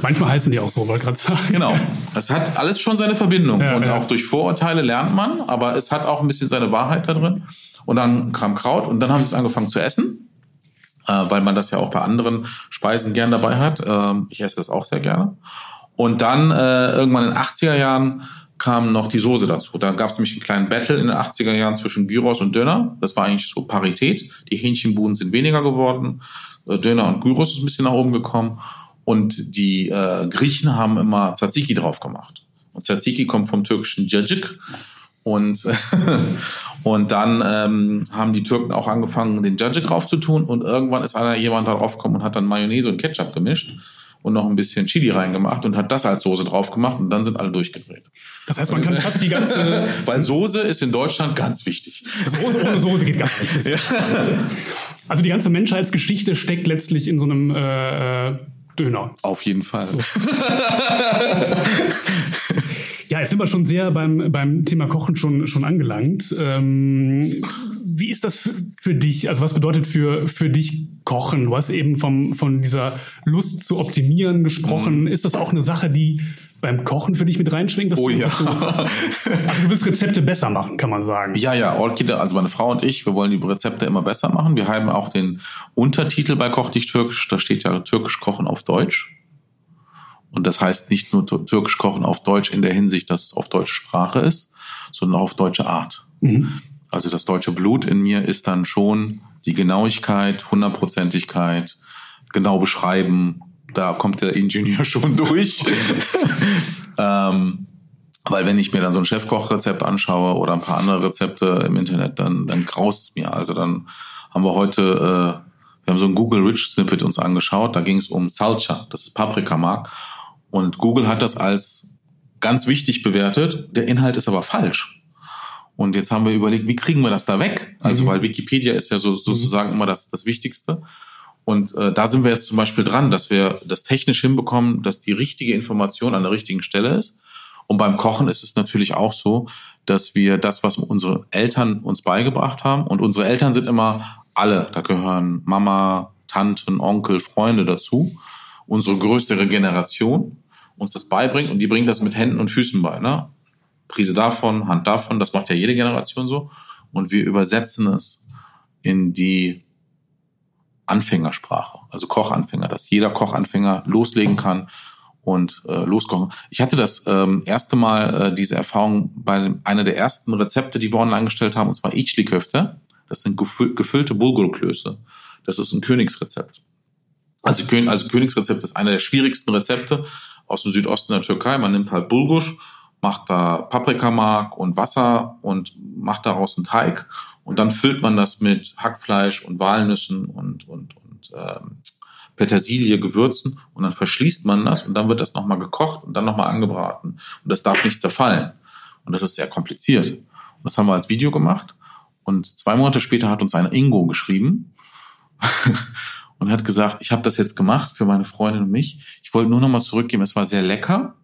Manchmal heißen die auch so, wollte gerade sagen. Genau. Es hat alles schon seine Verbindung. Ja, und ja. auch durch Vorurteile lernt man, aber es hat auch ein bisschen seine Wahrheit da drin. Und dann kam Kraut und dann haben sie es angefangen zu essen, weil man das ja auch bei anderen Speisen gern dabei hat. Ähm, ich esse das auch sehr gerne. Und dann äh, irgendwann in den 80er Jahren kam noch die Soße dazu. Da gab es nämlich einen kleinen Battle in den 80er Jahren zwischen Gyros und Döner. Das war eigentlich so Parität. Die Hähnchenbuden sind weniger geworden. Äh, Döner und Gyros ist ein bisschen nach oben gekommen. Und die äh, Griechen haben immer Tzatziki drauf gemacht. Und Tzatziki kommt vom türkischen Cacık. Und, und dann ähm, haben die Türken auch angefangen, den Cacık drauf zu tun. Und irgendwann ist einer jemand darauf gekommen und hat dann Mayonnaise und Ketchup gemischt und noch ein bisschen Chili reingemacht und hat das als Soße drauf gemacht und dann sind alle durchgedreht. Das heißt, man kann fast die ganze. Weil Soße ist in Deutschland ganz wichtig. Soße ohne Soße geht gar nicht. Ja. Also die ganze Menschheitsgeschichte steckt letztlich in so einem äh, Döner. Auf jeden Fall. So. ja, jetzt sind wir schon sehr beim, beim Thema Kochen schon, schon angelangt. Ähm, wie ist das für, für, dich? Also was bedeutet für, für dich Kochen? Du hast eben vom, von dieser Lust zu optimieren gesprochen. Mhm. Ist das auch eine Sache, die beim Kochen für dich mit reinschwingt? oh du, ja. Du, also du willst Rezepte besser machen, kann man sagen. Ja, ja, Orkide, also meine Frau und ich, wir wollen die Rezepte immer besser machen. Wir haben auch den Untertitel bei Koch dich türkisch, da steht ja türkisch kochen auf Deutsch. Und das heißt nicht nur türkisch kochen auf Deutsch in der Hinsicht, dass es auf deutsche Sprache ist, sondern auch auf deutsche Art. Mhm. Also das deutsche Blut in mir ist dann schon die Genauigkeit, Hundertprozentigkeit, genau beschreiben. Da kommt der Ingenieur schon durch. ähm, weil wenn ich mir dann so ein Chefkochrezept anschaue oder ein paar andere Rezepte im Internet, dann, dann graust es mir. Also dann haben wir heute, äh, wir haben so ein Google Rich Snippet uns angeschaut. Da ging es um Salsa, das ist Paprikamark. Und Google hat das als ganz wichtig bewertet. Der Inhalt ist aber falsch. Und jetzt haben wir überlegt, wie kriegen wir das da weg? Also, mhm. weil Wikipedia ist ja so, sozusagen mhm. immer das, das Wichtigste. Und äh, da sind wir jetzt zum Beispiel dran, dass wir das technisch hinbekommen, dass die richtige Information an der richtigen Stelle ist. Und beim Kochen ist es natürlich auch so, dass wir das, was unsere Eltern uns beigebracht haben, und unsere Eltern sind immer alle, da gehören Mama, Tanten, Onkel, Freunde dazu, unsere größere Generation uns das beibringt und die bringen das mit Händen und Füßen bei. Ne? Prise davon, Hand davon, das macht ja jede Generation so. Und wir übersetzen es in die Anfängersprache, also Kochanfänger, dass jeder Kochanfänger loslegen kann und äh, loskochen. Ich hatte das ähm, erste Mal äh, diese Erfahrung bei einer der ersten Rezepte, die wir online gestellt haben, und zwar Ichli-Köfte. Das sind gefü gefüllte Bulgurklöße. Das ist ein Königsrezept. Also, also Königsrezept ist einer der schwierigsten Rezepte aus dem Südosten der Türkei. Man nimmt halt Bulgusch, macht da Paprikamark und Wasser und macht daraus einen Teig. Und dann füllt man das mit Hackfleisch und Walnüssen und, und, und ähm, Petersilie, Gewürzen und dann verschließt man das und dann wird das nochmal gekocht und dann nochmal angebraten. Und das darf nicht zerfallen. Und das ist sehr kompliziert. Und das haben wir als Video gemacht. Und zwei Monate später hat uns ein Ingo geschrieben und hat gesagt, ich habe das jetzt gemacht für meine Freundin und mich. Ich wollte nur nochmal zurückgeben, es war sehr lecker.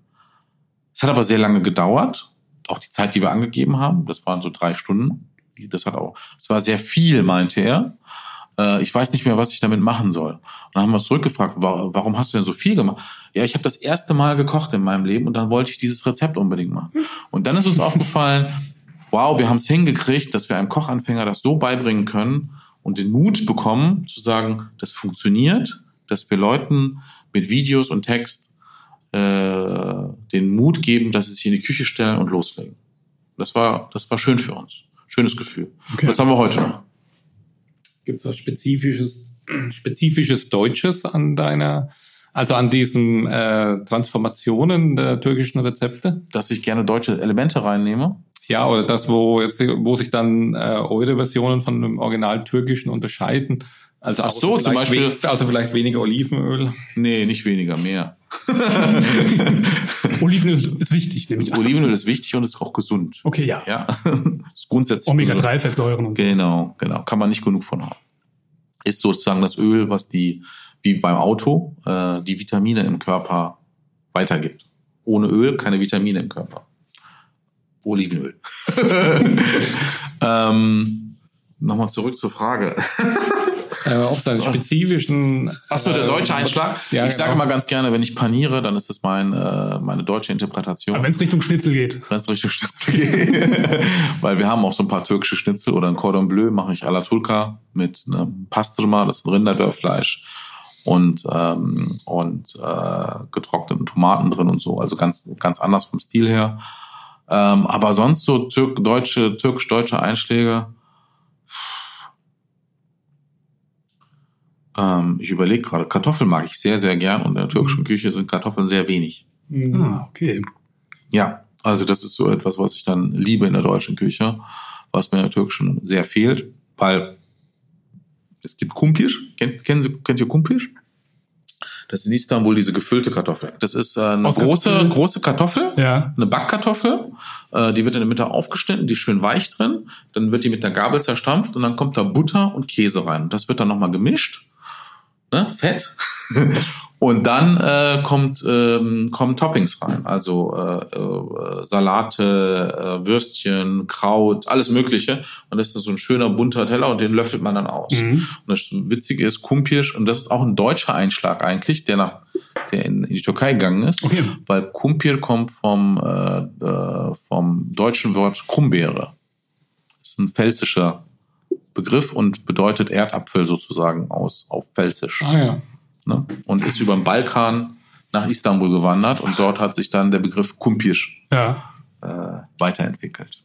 Es hat aber sehr lange gedauert. Auch die Zeit, die wir angegeben haben, das waren so drei Stunden. Das hat auch, es war sehr viel, meinte er äh, ich weiß nicht mehr, was ich damit machen soll. Und dann haben wir uns zurückgefragt, warum hast du denn so viel gemacht? Ja, ich habe das erste Mal gekocht in meinem Leben und dann wollte ich dieses Rezept unbedingt machen. Und dann ist uns aufgefallen, wow, wir haben es hingekriegt, dass wir einem Kochanfänger das so beibringen können und den Mut bekommen, zu sagen, das funktioniert, dass wir Leuten mit Videos und Text äh, den Mut geben, dass sie sich in die Küche stellen und loslegen. Das war, das war schön für uns. Schönes Gefühl. Okay. Das haben wir heute noch. Gibt es was Spezifisches, Spezifisches Deutsches an deiner, also an diesen äh, Transformationen der türkischen Rezepte? Dass ich gerne deutsche Elemente reinnehme. Ja, oder das, wo jetzt, wo sich dann äh, eure Versionen von dem Original türkischen unterscheiden. Also Ach so, zum Beispiel. Also vielleicht weniger Olivenöl. Nee, nicht weniger, mehr. Olivenöl ist wichtig, nämlich. Olivenöl ist wichtig und ist auch gesund. Okay, ja. Ja. ist grundsätzlich. Omega-3-Fettsäuren und so. Genau, genau. Kann man nicht genug von haben. Ist sozusagen das Öl, was die, wie beim Auto, äh, die Vitamine im Körper weitergibt. Ohne Öl keine Vitamine im Körper. Olivenöl. ähm, Nochmal zurück zur Frage äh, ob es einen spezifischen. Achso, der deutsche äh, Einschlag. Ja, ich sage genau. mal ganz gerne, wenn ich paniere, dann ist das mein, äh, meine deutsche Interpretation. Wenn es Richtung Schnitzel geht. Wenn es Richtung Schnitzel geht. Weil wir haben auch so ein paar türkische Schnitzel oder ein Cordon Bleu mache ich à la Tulka mit einem Pastrma, das ist ein Rinderdörfleisch und ähm, und äh, getrockneten Tomaten drin und so. Also ganz ganz anders vom Stil her. Ähm, aber sonst so türk deutsche türkisch-deutsche Einschläge Ähm, ich überlege gerade, Kartoffeln mag ich sehr, sehr gern und in der türkischen mhm. Küche sind Kartoffeln sehr wenig. Mhm. Ah, okay. Ja, also das ist so etwas, was ich dann liebe in der deutschen Küche, was mir in der türkischen sehr fehlt, weil es gibt Kumpir. Kennt, kennen Sie, kennt ihr Kumpir? Das ist in Istanbul diese gefüllte Kartoffel. Das ist äh, eine große, Kartoffel? große Kartoffel, ja. eine Backkartoffel. Äh, die wird in der Mitte aufgeschnitten, die ist schön weich drin. Dann wird die mit der Gabel zerstampft und dann kommt da Butter und Käse rein. Das wird dann nochmal gemischt ne, Fett. Und dann äh, kommt, ähm, kommen Toppings rein, also äh, äh, Salate, äh, Würstchen, Kraut, alles Mögliche. Und das ist so ein schöner bunter Teller und den löffelt man dann aus. Mhm. Und das Witzige ist Kumpir, und das ist auch ein deutscher Einschlag eigentlich, der nach der in, in die Türkei gegangen ist, okay. weil Kumpir kommt vom äh, äh, vom deutschen Wort Krummbeere. Das ist ein pfälzischer Begriff und bedeutet Erdapfel sozusagen aus auf Pfälzisch. Ah, ja. Ne? Und ist über den Balkan nach Istanbul gewandert und dort hat sich dann der Begriff Kumpir ja. äh, weiterentwickelt.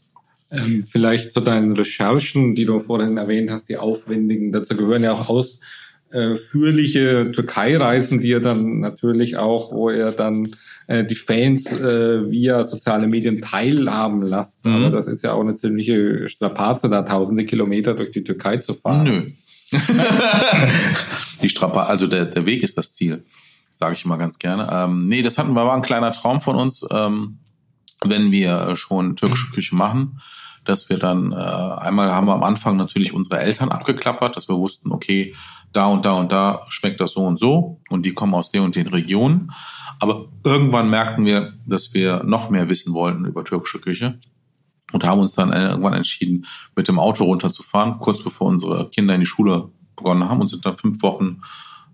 Ähm, vielleicht zu deinen Recherchen, die du vorhin erwähnt hast, die aufwendigen. Dazu gehören ja auch ausführliche Türkei-Reisen, die er dann natürlich auch, wo er dann äh, die Fans äh, via soziale Medien teilhaben lässt. Mhm. Aber das ist ja auch eine ziemliche Strapaze, da tausende Kilometer durch die Türkei zu fahren. Nö. Die Strapaze, also der, der Weg ist das Ziel, sage ich immer ganz gerne. Ähm, nee, das hatten wir, war ein kleiner Traum von uns. Ähm, wenn wir schon türkische mhm. Küche machen, dass wir dann äh, einmal haben wir am Anfang natürlich unsere Eltern abgeklappert, dass wir wussten, okay, da und da und da schmeckt das so und so und die kommen aus den und den Regionen. Aber irgendwann merkten wir, dass wir noch mehr wissen wollten über türkische Küche und haben uns dann irgendwann entschieden, mit dem Auto runterzufahren, kurz bevor unsere Kinder in die Schule begonnen haben und sind dann fünf Wochen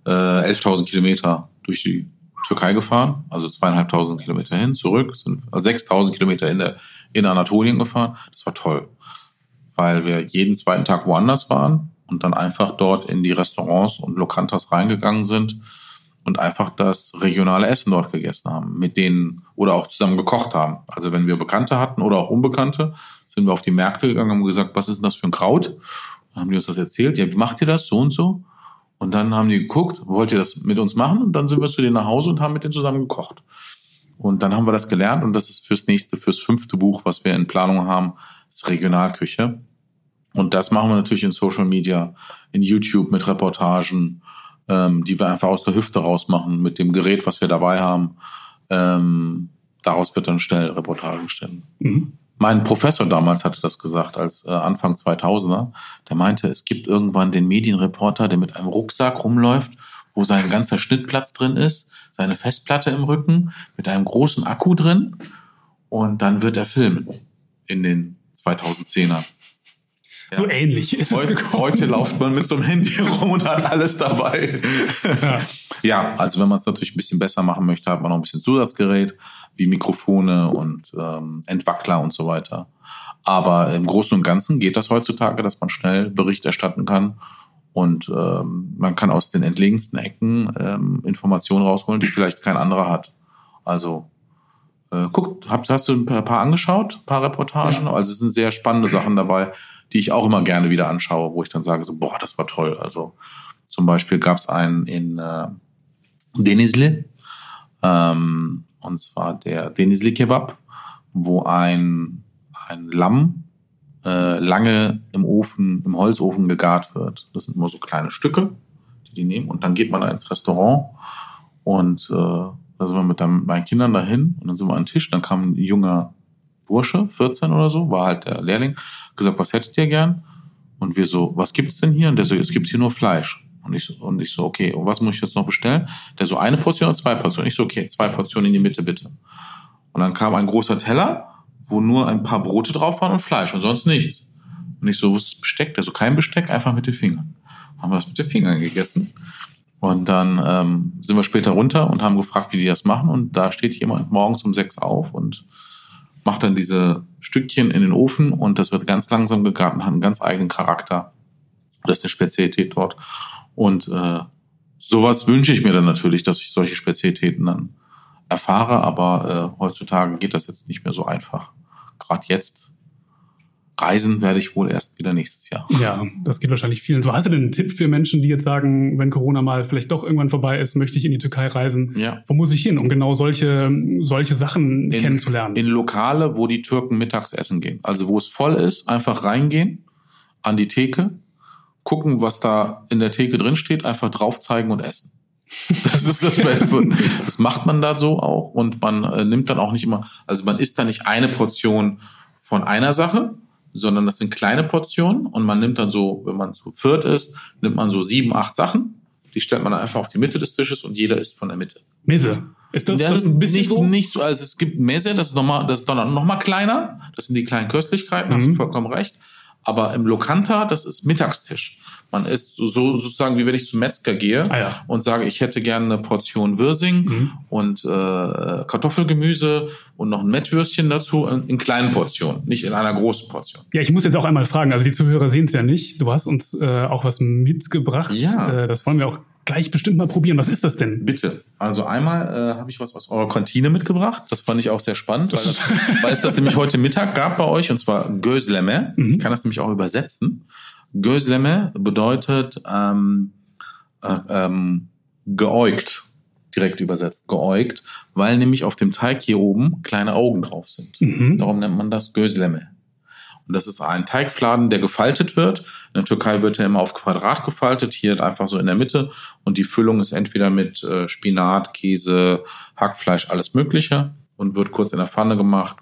äh, 11.000 Kilometer durch die Türkei gefahren, also zweieinhalbtausend Kilometer hin, zurück, sind 6000 Kilometer in, der, in Anatolien gefahren. Das war toll, weil wir jeden zweiten Tag woanders waren und dann einfach dort in die Restaurants und Lokantas reingegangen sind und einfach das regionale Essen dort gegessen haben, mit denen oder auch zusammen gekocht haben. Also wenn wir Bekannte hatten oder auch Unbekannte, sind wir auf die Märkte gegangen und haben gesagt, was ist denn das für ein Kraut? Dann haben die uns das erzählt. Ja, wie macht ihr das? So und so? Und dann haben die geguckt, wollt ihr das mit uns machen? Und dann sind wir zu denen nach Hause und haben mit denen zusammen gekocht. Und dann haben wir das gelernt und das ist fürs nächste, fürs fünfte Buch, was wir in Planung haben, ist Regionalküche. Und das machen wir natürlich in Social Media, in YouTube mit Reportagen, ähm, die wir einfach aus der Hüfte rausmachen mit dem Gerät, was wir dabei haben. Ähm, daraus wird dann schnell Reportagen stellen. Mhm. Mein Professor damals hatte das gesagt, als äh, Anfang 2000er. Der meinte, es gibt irgendwann den Medienreporter, der mit einem Rucksack rumläuft, wo sein ganzer Schnittplatz drin ist, seine Festplatte im Rücken, mit einem großen Akku drin. Und dann wird er filmen in den 2010er. So ja. ähnlich ist heute, es gekommen. Heute läuft man mit so einem Handy rum und hat alles dabei. Ja, ja also wenn man es natürlich ein bisschen besser machen möchte, hat man noch ein bisschen Zusatzgerät wie Mikrofone und ähm, Entwackler und so weiter. Aber im Großen und Ganzen geht das heutzutage, dass man schnell Bericht erstatten kann und ähm, man kann aus den entlegensten Ecken ähm, Informationen rausholen, die vielleicht kein anderer hat. Also äh, guck, hab, hast du ein paar angeschaut, ein paar Reportagen? Ja. Also es sind sehr spannende Sachen dabei, die ich auch immer gerne wieder anschaue, wo ich dann sage so, boah, das war toll. Also zum Beispiel gab es einen in äh, Denizli, ähm, und zwar der Denizli Kebab, wo ein, ein Lamm äh, lange im Ofen, im Holzofen gegart wird. Das sind immer so kleine Stücke, die die nehmen und dann geht man da ins Restaurant und äh, da sind wir mit meinen Kindern dahin und dann sind wir an den Tisch, dann kam ein junger Bursche, 14 oder so, war halt der Lehrling, gesagt, was hättet ihr gern? Und wir so, was gibt's denn hier? Und der so, es gibt hier nur Fleisch. Und ich, so, und ich so, okay, und was muss ich jetzt noch bestellen? Der so, eine Portion oder zwei Portionen? Ich so, okay, zwei Portionen in die Mitte, bitte. Und dann kam ein großer Teller, wo nur ein paar Brote drauf waren und Fleisch und sonst nichts. Und ich so, wo ist Besteck? Der so, kein Besteck, einfach mit den Fingern. Haben wir das mit den Fingern gegessen. Und dann ähm, sind wir später runter und haben gefragt, wie die das machen. Und da steht jemand morgens um sechs auf und macht dann diese Stückchen in den Ofen und das wird ganz langsam gegart und hat einen ganz eigenen Charakter. Das ist eine Spezialität dort. Und äh, sowas wünsche ich mir dann natürlich, dass ich solche Spezialitäten dann erfahre, aber äh, heutzutage geht das jetzt nicht mehr so einfach. Gerade jetzt Reisen werde ich wohl erst wieder nächstes Jahr. Ja, das geht wahrscheinlich vielen so. Hast du denn einen Tipp für Menschen, die jetzt sagen, wenn Corona mal vielleicht doch irgendwann vorbei ist, möchte ich in die Türkei reisen? Ja. Wo muss ich hin, um genau solche, solche Sachen in, kennenzulernen? In Lokale, wo die Türken mittags essen gehen. Also wo es voll ist, einfach reingehen, an die Theke, gucken, was da in der Theke drin steht, einfach drauf zeigen und essen. Das ist das Beste. Das macht man da so auch und man äh, nimmt dann auch nicht immer, also man isst da nicht eine Portion von einer Sache, sondern das sind kleine Portionen und man nimmt dann so, wenn man zu viert ist, nimmt man so sieben, acht Sachen. Die stellt man dann einfach auf die Mitte des Tisches und jeder isst von der Mitte. Messe. Ist das, das, das ist ein bisschen nicht so? nicht so, also es gibt Messe, das ist nochmal, das ist dann noch mal kleiner. Das sind die kleinen Köstlichkeiten, mhm. hast du mhm. vollkommen recht. Aber im Lokanta, das ist Mittagstisch. Man isst so, so sozusagen, wie wenn ich zum Metzger gehe ah, ja. und sage, ich hätte gerne eine Portion Wirsing mhm. und äh, Kartoffelgemüse und noch ein Mettwürstchen dazu in, in, kleinen Portionen, nicht in einer großen Portion. Ja, ich muss jetzt auch einmal fragen, also die Zuhörer sehen es ja nicht. Du hast uns äh, auch was mitgebracht. Ja. Äh, das wollen wir auch gleich bestimmt mal probieren. Was ist das denn? Bitte. Also einmal äh, habe ich was aus eurer Kantine mitgebracht. Das fand ich auch sehr spannend, weil, das, weil es das nämlich heute Mittag gab bei euch und zwar Gözleme. Mhm. Ich kann das nämlich auch übersetzen. Gözleme bedeutet ähm, äh, ähm, geäugt, direkt übersetzt, geäugt, weil nämlich auf dem Teig hier oben kleine Augen drauf sind. Mhm. Darum nennt man das Gözleme. Und das ist ein Teigfladen, der gefaltet wird. In der Türkei wird er immer auf Quadrat gefaltet, hier einfach so in der Mitte. Und die Füllung ist entweder mit äh, Spinat, Käse, Hackfleisch, alles Mögliche und wird kurz in der Pfanne gemacht.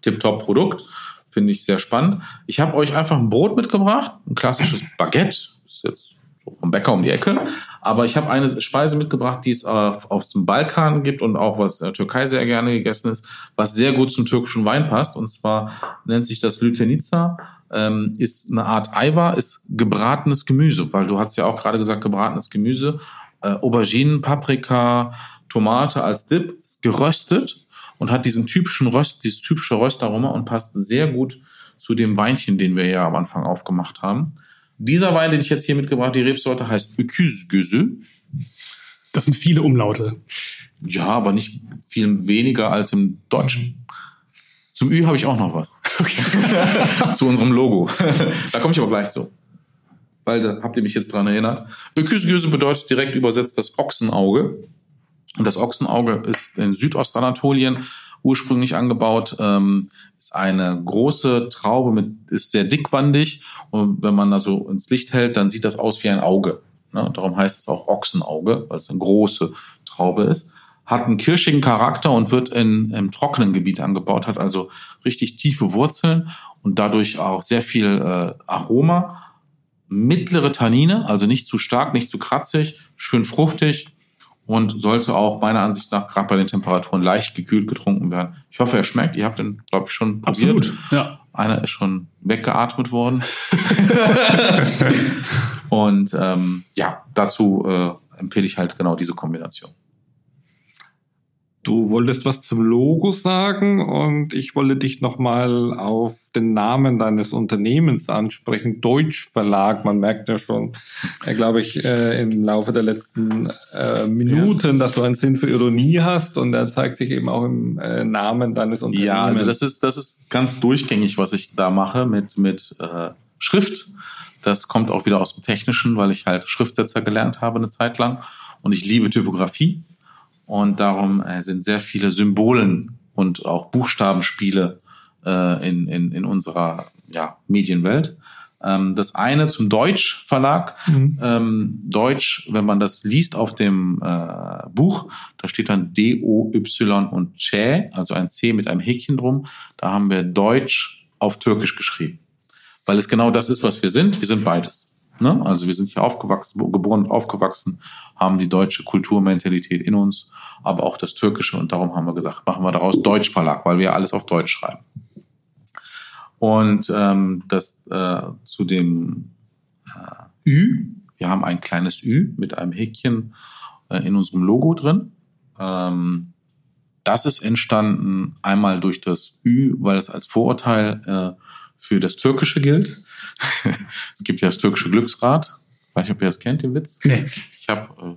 Tipptopp Produkt, finde ich sehr spannend. Ich habe euch einfach ein Brot mitgebracht, ein klassisches Baguette. Ist jetzt so vom Bäcker um die Ecke. Aber ich habe eine Speise mitgebracht, die es auf, auf dem Balkan gibt und auch was in der Türkei sehr gerne gegessen ist, was sehr gut zum türkischen Wein passt. Und zwar nennt sich das Lütenica. Ähm, ist eine Art Eiwa, ist gebratenes Gemüse, weil du hast ja auch gerade gesagt, gebratenes Gemüse. Äh, Auberginen, Paprika, Tomate als Dip, ist geröstet und hat diesen typischen Röst, dieses typische Röstaroma und passt sehr gut zu dem Weinchen, den wir ja am Anfang aufgemacht haben. Dieser Wein, den ich jetzt hier mitgebracht, die Rebsorte heißt Öküsgüsü. Das sind viele Umlaute. Ja, aber nicht viel weniger als im Deutschen. Zum Ü habe ich auch noch was. Okay. zu unserem Logo. da komme ich aber gleich zu. Weil da habt ihr mich jetzt dran erinnert. Öküsgüsü bedeutet direkt übersetzt das Ochsenauge. Und das Ochsenauge ist in Südostanatolien ursprünglich angebaut. Ähm, ist eine große Traube mit, ist sehr dickwandig und wenn man da so ins Licht hält, dann sieht das aus wie ein Auge. Ne? Darum heißt es auch Ochsenauge, weil es eine große Traube ist. Hat einen kirschigen Charakter und wird in, im trockenen Gebiet angebaut, hat also richtig tiefe Wurzeln und dadurch auch sehr viel äh, Aroma. Mittlere Tannine, also nicht zu stark, nicht zu kratzig, schön fruchtig und sollte auch meiner Ansicht nach gerade bei den Temperaturen leicht gekühlt getrunken werden. Ich hoffe, er schmeckt. Ihr habt den, glaube ich, schon probiert. Absolut, ja. Einer ist schon weggeatmet worden. und ähm, ja, dazu äh, empfehle ich halt genau diese Kombination. Du wolltest was zum Logo sagen und ich wollte dich nochmal auf den Namen deines Unternehmens ansprechen. Deutsch Verlag, man merkt ja schon, äh, glaube ich, äh, im Laufe der letzten äh, Minuten, ja. dass du einen Sinn für Ironie hast und er zeigt sich eben auch im äh, Namen deines Unternehmens. Ja, also das ist, das ist ganz durchgängig, was ich da mache mit, mit äh, Schrift. Das kommt auch wieder aus dem Technischen, weil ich halt Schriftsetzer gelernt habe eine Zeit lang und ich liebe Typografie. Und darum äh, sind sehr viele Symbolen und auch Buchstabenspiele äh, in, in, in unserer ja, Medienwelt. Ähm, das eine zum Deutsch Verlag. Mhm. Ähm, Deutsch, wenn man das liest auf dem äh, Buch, da steht dann D-O-Y und Ç, also ein C mit einem Häkchen drum. Da haben wir Deutsch auf Türkisch geschrieben. Weil es genau das ist, was wir sind. Wir sind beides. Ne? Also wir sind hier aufgewachsen, geboren und aufgewachsen, haben die deutsche Kulturmentalität in uns, aber auch das Türkische. Und darum haben wir gesagt, machen wir daraus Deutschverlag, weil wir alles auf Deutsch schreiben. Und ähm, das äh, zu dem äh, Ü, wir haben ein kleines Ü mit einem Häkchen äh, in unserem Logo drin. Ähm, das ist entstanden einmal durch das Ü, weil es als Vorurteil äh, für das Türkische gilt. es gibt ja das türkische Glücksrad. Weiß nicht, ob ihr das kennt, den Witz. Nee. Ich habe, äh,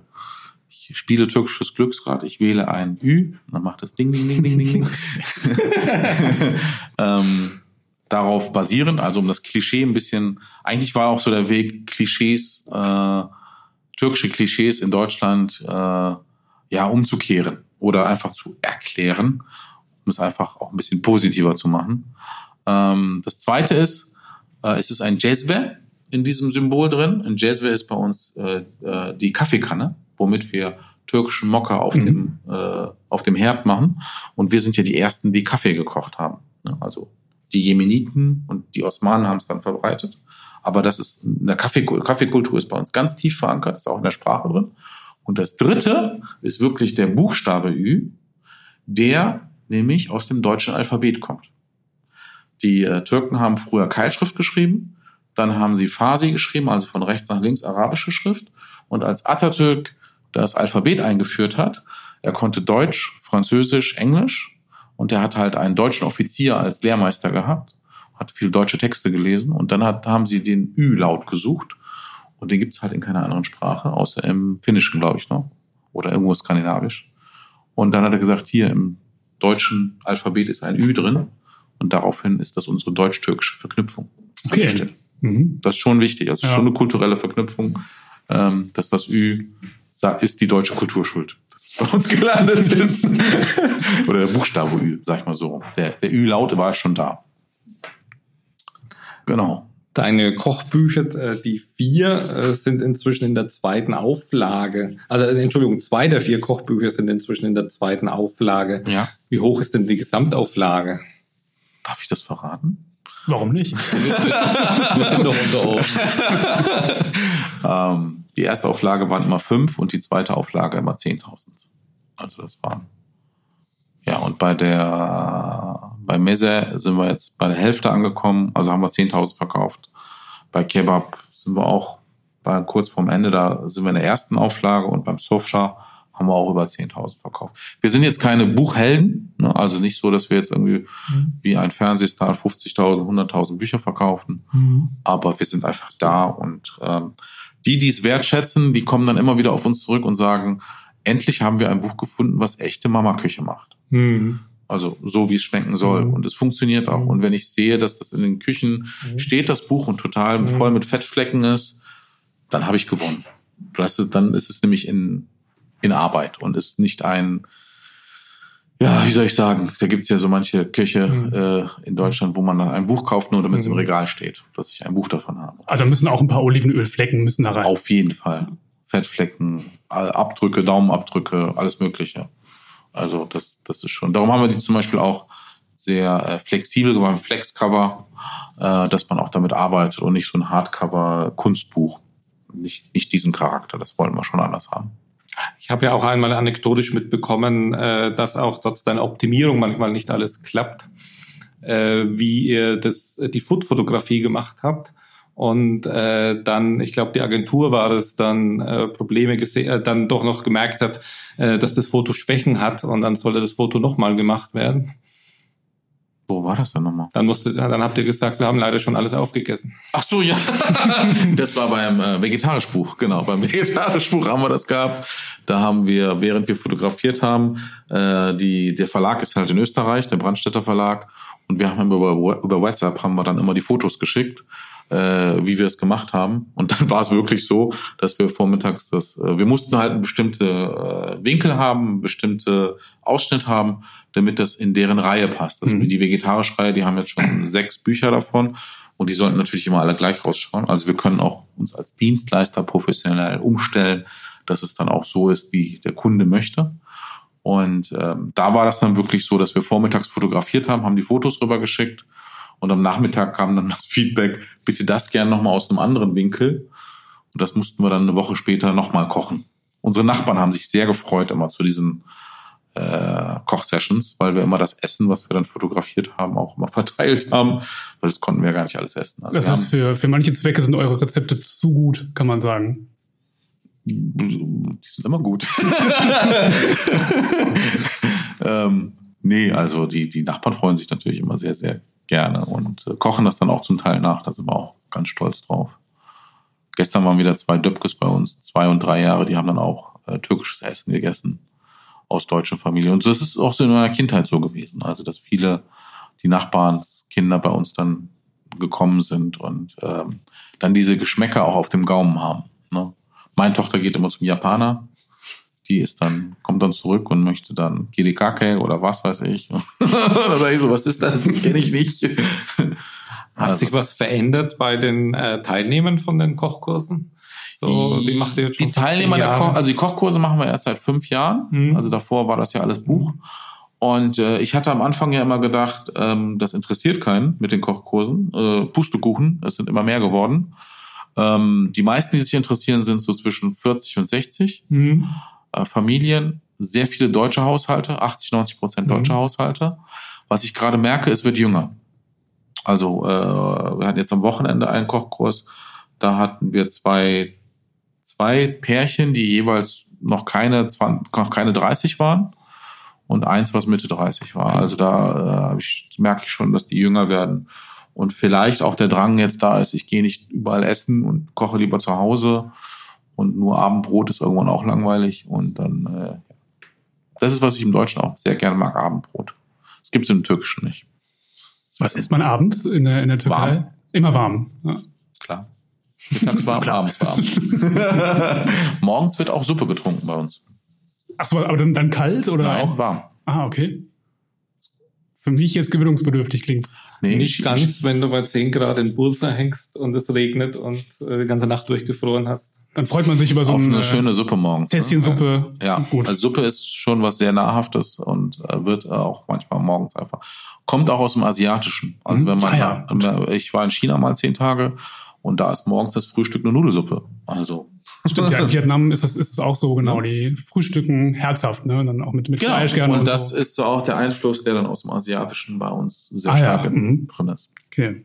ich spiele türkisches Glücksrad. Ich wähle ein Ü, dann macht es Ding, Ding, Ding, Ding, Ding, Ding. ähm, darauf basierend, also um das Klischee ein bisschen, eigentlich war auch so der Weg, Klischees, äh, türkische Klischees in Deutschland äh, ja umzukehren oder einfach zu erklären, um es einfach auch ein bisschen positiver zu machen. Ähm, das zweite ist, äh, es ist ein Jezwe in diesem Symbol drin. Ein Jezwe ist bei uns äh, äh, die Kaffeekanne, womit wir türkischen Mokka auf, mhm. dem, äh, auf dem Herd machen. Und wir sind ja die Ersten, die Kaffee gekocht haben. Also die Jemeniten und die Osmanen haben es dann verbreitet. Aber das ist eine Kaffeekultur ist bei uns ganz tief verankert, ist auch in der Sprache drin. Und das dritte ist wirklich der Buchstabe Ü, der nämlich aus dem deutschen Alphabet kommt. Die äh, Türken haben früher Keilschrift geschrieben, dann haben sie Farsi geschrieben, also von rechts nach links arabische Schrift. Und als Atatürk das Alphabet eingeführt hat, er konnte Deutsch, Französisch, Englisch und er hat halt einen deutschen Offizier als Lehrmeister gehabt, hat viel deutsche Texte gelesen und dann hat, haben sie den Ü-Laut gesucht Und den gibt's halt in keiner anderen Sprache, außer im Finnischen, glaube ich, noch. Oder irgendwo skandinavisch. Und dann hat er gesagt, hier im deutschen Alphabet ist ein Ü drin. Und daraufhin ist das unsere deutsch-türkische Verknüpfung. Okay. Mhm. Das ist schon wichtig. Das ist ja. schon eine kulturelle Verknüpfung, ähm, dass das Ü ist die deutsche Kulturschuld. Dass es bei uns gelandet ist. Oder der Buchstabe Ü, sag ich mal so. Der, der Ü-Laut war schon da. Genau. Deine Kochbücher, äh, die vier, äh, sind inzwischen in der zweiten Auflage. Also äh, Entschuldigung, zwei der vier Kochbücher sind inzwischen in der zweiten Auflage. Ja. Wie hoch ist denn die Gesamtauflage? Darf ich das verraten? Warum nicht? Wir sind doch unter uns. ähm, die erste Auflage waren immer fünf und die zweite Auflage immer 10.000. Also das waren. Ja, und bei der, bei Mese sind wir jetzt bei der Hälfte angekommen, also haben wir 10.000 verkauft. Bei Kebab sind wir auch bei, kurz vorm Ende, da sind wir in der ersten Auflage und beim Sofscha haben wir auch über 10.000 verkauft. Wir sind jetzt keine Buchhelden, ne? also nicht so, dass wir jetzt irgendwie mhm. wie ein Fernsehstar 50.000, 100.000 Bücher verkaufen, mhm. aber wir sind einfach da und ähm, die, die es wertschätzen, die kommen dann immer wieder auf uns zurück und sagen, endlich haben wir ein Buch gefunden, was echte Mama-Küche macht. Mhm. Also so, wie es schmecken soll. Mhm. Und es funktioniert auch. Und wenn ich sehe, dass das in den Küchen mhm. steht, das Buch, und total mhm. voll mit Fettflecken ist, dann habe ich gewonnen. Das dann ist es nämlich in, in Arbeit und ist nicht ein, ja, wie soll ich sagen, da gibt es ja so manche Köche mhm. äh, in Deutschland, wo man dann ein Buch kauft, nur damit es mhm. im Regal steht, dass ich ein Buch davon habe. Also müssen auch ein paar Olivenölflecken müssen da rein. Auf jeden Fall. Fettflecken, Abdrücke, Daumenabdrücke, alles Mögliche. Also das, das ist schon. Darum haben wir die zum Beispiel auch sehr äh, flexibel gemacht, Flexcover, äh, dass man auch damit arbeitet und nicht so ein Hardcover-Kunstbuch. Nicht, nicht diesen Charakter, das wollen wir schon anders haben. Ich habe ja auch einmal anekdotisch mitbekommen, äh, dass auch trotz deiner Optimierung manchmal nicht alles klappt, äh, wie ihr das, die Food-Fotografie gemacht habt. Und äh, dann, ich glaube, die Agentur war es, dann äh, Probleme gesehen, äh, dann doch noch gemerkt hat, äh, dass das Foto Schwächen hat und dann sollte das Foto nochmal gemacht werden. Wo war das denn nochmal? Dann musste, dann habt ihr gesagt, wir haben leider schon alles aufgegessen. Ach so, ja. das war beim äh, Vegetarischbuch, genau. Beim Vegetarischbuch haben wir das gehabt. Da haben wir, während wir fotografiert haben, äh, die, der Verlag ist halt in Österreich, der Brandstätter Verlag. Und wir haben über, über WhatsApp haben wir dann immer die Fotos geschickt äh, wie wir es gemacht haben. Und dann war es wirklich so, dass wir vormittags das, äh, wir mussten halt einen bestimmte äh, Winkel haben, bestimmte Ausschnitt haben, damit das in deren Reihe passt. Das mhm. die vegetarische Reihe, die haben jetzt schon sechs Bücher davon und die sollten natürlich immer alle gleich rausschauen. Also wir können auch uns als Dienstleister professionell umstellen, dass es dann auch so ist, wie der Kunde möchte. Und ähm, da war das dann wirklich so, dass wir vormittags fotografiert haben, haben die Fotos rübergeschickt und am Nachmittag kam dann das Feedback, bitte das gern nochmal aus einem anderen Winkel. Und das mussten wir dann eine Woche später nochmal kochen. Unsere Nachbarn haben sich sehr gefreut immer zu diesen äh, Kochsessions, weil wir immer das Essen, was wir dann fotografiert haben, auch immer verteilt haben, weil das konnten wir ja gar nicht alles essen. Also das heißt, für, für manche Zwecke sind eure Rezepte zu gut, kann man sagen. Die sind immer gut. ähm, nee, also die, die Nachbarn freuen sich natürlich immer sehr, sehr gerne und äh, kochen das dann auch zum Teil nach. Da sind wir auch ganz stolz drauf. Gestern waren wieder zwei Döpkes bei uns, zwei und drei Jahre, die haben dann auch äh, türkisches Essen gegessen aus deutschen Familien. Und das ist auch so in meiner Kindheit so gewesen. Also, dass viele, die Nachbarn, Kinder bei uns dann gekommen sind und ähm, dann diese Geschmäcker auch auf dem Gaumen haben. Ne? Meine Tochter geht immer zum Japaner, die ist dann, kommt dann zurück und möchte dann Kirikake oder was weiß ich. da sage ich so, was ist das? Das kenne ich nicht. Hat also. sich was verändert bei den äh, Teilnehmern von den Kochkursen? So, die macht ihr jetzt schon die Teilnehmer der Koch, also die Kochkurse machen wir erst seit fünf Jahren. Mhm. Also davor war das ja alles Buch. Und äh, ich hatte am Anfang ja immer gedacht, ähm, das interessiert keinen mit den Kochkursen. Äh, Pustekuchen, es sind immer mehr geworden. Ähm, die meisten, die sich interessieren, sind so zwischen 40 und 60. Mhm äh, Familien, sehr viele deutsche Haushalte, 80, 90 Prozent deutsche mhm. Haushalte. Was ich gerade merke, es wird jünger. Also äh, wir hatten jetzt am Wochenende einen Kochkurs, da hatten wir zwei, zwei Pärchen, die jeweils noch keine, 20, noch keine 30 waren und eins, was Mitte 30 war. Also da äh, ich, merke ich schon, dass die jünger werden. und vielleicht auch der Drang jetzt da ist, ich gehe nicht überall essen und koche lieber zu Hause und nur Abendbrot ist irgendwann auch langweilig und dann äh, das ist, was ich im Deutschen auch sehr gerne mag, Abendbrot. Das gibt es im Türkischen nicht. Was isst man abends in der, in der Türkei? Warm. Immer warm. Ja. Mittags warm, abends warm. Morgens wird auch Suppe getrunken bei uns. Achso, aber dann, dann kalt oder Nein, auch? warm. Ah, okay. Für mich jetzt gewöhnungsbedürftig klingt's. Nee, Nicht ganz, wenn du bei 10 Grad in Bursa hängst und es regnet und äh, die ganze Nacht durchgefroren hast. Dann freut man sich über so auf eine eine schöne Suppe morgens. ne? Tässchensuppe. Ja, Gut. also Suppe ist schon was sehr Nahrhaftes und äh, wird auch manchmal morgens einfach. Kommt auch aus dem Asiatischen. Also Mhm. wenn man, Ah ja, ich war in China mal zehn Tage und da ist morgens das Frühstück eine Nudelsuppe. Also Stimmt, ja, in Vietnam ist es, ist es auch so, genau. Die frühstücken herzhaft, ne? Und dann auch mit, mit genau. Fleisch gerne. und Und, das so. ist so auch der Einfluss, der dann aus dem Asiatischen bei uns sehr Ah ja, stark mhm. drin ist. Okay.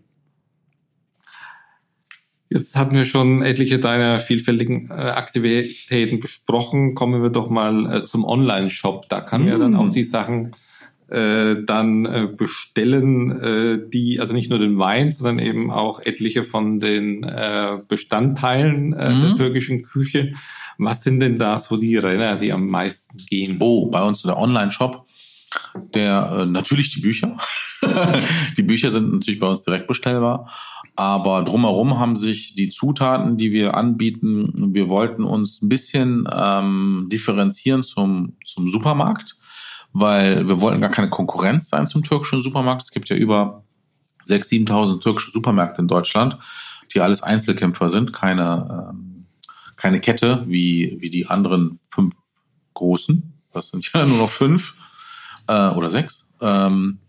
Jetzt hatten wir schon etliche deiner vielfältigen äh, Aktivitäten besprochen. Kommen wir doch mal äh, zum Online-Shop. Da kann man ja dann Mm. auch die Sachen äh, dann äh, bestellen, äh, die, also nicht nur den Wein, sondern eben auch etliche von den äh, Bestandteilen äh, Mhm. der türkischen Küche. Was sind denn da so die Renner, die am meisten gehen? Oh, bei uns der Online-Shop, der äh, natürlich die Bücher. die Bücher sind natürlich bei uns direkt bestellbar, aber drumherum haben sich die Zutaten, die wir anbieten, wir wollten uns ein bisschen ähm, differenzieren zum, zum Supermarkt, weil wir wollten gar keine Konkurrenz sein zum türkischen Supermarkt. Es gibt ja über 6.000, 7.000 türkische Supermärkte in Deutschland, die alles Einzelkämpfer sind, keine, ähm, keine Kette wie, wie die anderen fünf großen. Das sind ja nur noch fünf äh, oder sechs. Ähm,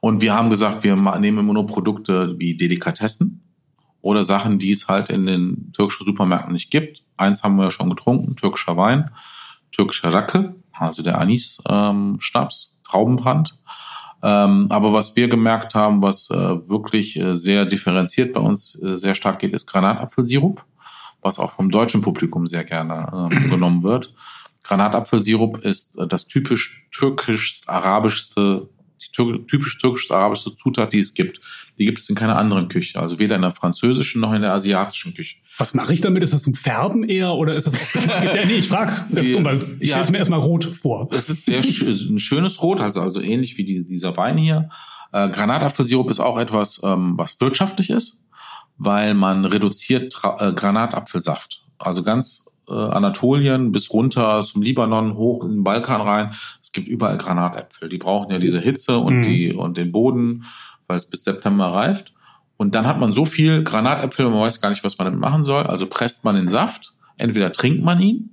und wir haben gesagt, wir nehmen immer nur Produkte wie Delikatessen oder Sachen, die es halt in den türkischen Supermärkten nicht gibt. Eins haben wir ja schon getrunken, türkischer Wein, türkischer Racke, also der Anis-Schnaps, Traubenbrand. Ähm, aber was wir gemerkt haben, was äh, wirklich äh, sehr differenziert bei uns äh, sehr stark geht, ist Granatapfelsirup, was auch vom deutschen Publikum sehr gerne äh, genommen wird. Granatapfelsirup ist äh, das typisch türkisch-arabischste, die typisch türkisch-arabischste Zutat, die es gibt. Die gibt es in keiner anderen Küche, also weder in der französischen noch in der asiatischen Küche. Was mache ich damit? Ist das zum Färben eher oder ist das ja, nee, ich frage. Ich ja. stelle es mir erstmal rot vor. Es ist sehr ein schönes Rot, also, also ähnlich wie die, dieser Wein hier. Äh, Granatapfelsirup ist auch etwas, ähm, was wirtschaftlich ist, weil man reduziert Tra äh, Granatapfelsaft. Also ganz Anatolien bis runter zum Libanon, hoch in den Balkan rein. Es gibt überall Granatäpfel. Die brauchen ja diese Hitze und, Mhm. die, und den Boden, weil es bis September reift. Und dann hat man so viel Granatäpfel, man weiß gar nicht, was man damit machen soll. Also presst man den Saft, entweder trinkt man ihn,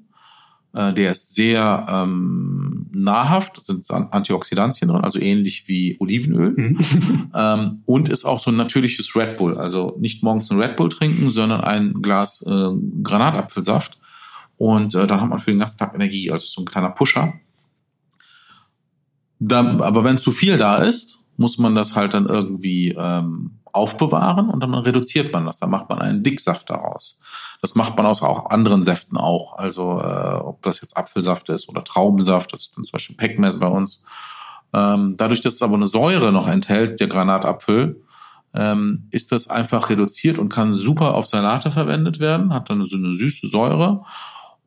äh, der ist sehr ähm, nahrhaft, sind An- Antioxidantien drin, also ähnlich wie Olivenöl. Mhm. Ähm, und ist auch so ein natürliches Red Bull. Also nicht morgens ein Red Bull trinken, sondern ein Glas äh, Granatapfelsaft. Und äh, dann hat man für den ganzen Tag Energie, also so ein kleiner Pusher. Dann, aber wenn zu viel da ist, muss man das halt dann irgendwie ähm, aufbewahren und dann reduziert man das. Dann macht man einen Dicksaft daraus. Das macht man aus auch anderen Säften auch. Also äh, ob das jetzt Apfelsaft ist oder Traubensaft, das ist dann zum Beispiel Pekmez bei uns. Ähm, dadurch, dass es aber eine Säure noch enthält, der Granatapfel, ähm, ist das einfach reduziert und kann super auf Salate verwendet werden, hat dann so eine süße Säure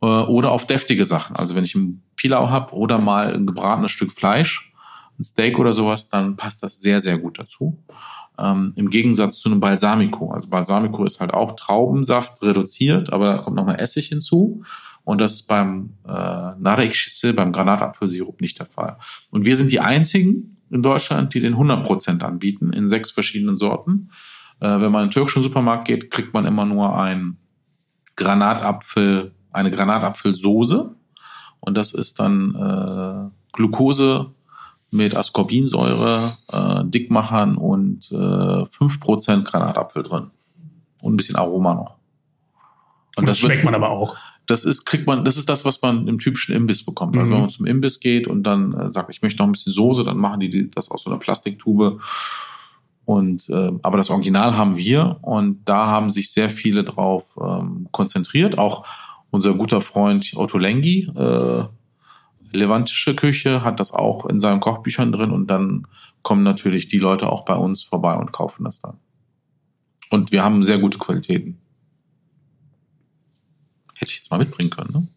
äh, oder auf deftige Sachen. Also wenn ich einen Pilau habe oder mal ein gebratenes Stück Fleisch, ein Steak oder sowas, dann passt das sehr, sehr gut dazu. Ähm, Im Gegensatz zu einem Balsamico. Also Balsamico ist halt auch Traubensaft reduziert, aber da kommt nochmal Essig hinzu. Und das ist beim äh, Narek beim Granatapfelsirup nicht der Fall. Und wir sind die einzigen in Deutschland, die den 100% anbieten, in sechs verschiedenen Sorten. Äh, wenn man in den türkischen Supermarkt geht, kriegt man immer nur ein Granatapfel, eine Granatapfelsoße. Und das ist dann äh, Glucose mit Ascorbinsäure, äh, Dickmachern und äh, 5% Granatapfel drin. Und ein bisschen Aroma noch. Und das wird- schmeckt man aber auch. das ist, kriegt man, das ist das, was man im typischen Imbiss bekommt. Also Mhm. wenn man zum Imbiss geht und dann äh, sagt, ich möchte noch ein bisschen Soße, dann machen die die- das aus so einer Plastiktube. Und äh, aber das Original haben wir und da haben sich sehr viele drauf ähm, konzentriert. Auch unser guter Freund Otto Lengi, äh, levantische Küche hat das auch in seinen Kochbüchern drin und dann kommen natürlich die Leute auch bei uns vorbei und kaufen das dann. Und wir haben sehr gute Qualitäten. Hätte ich jetzt mal mitbringen können, ne?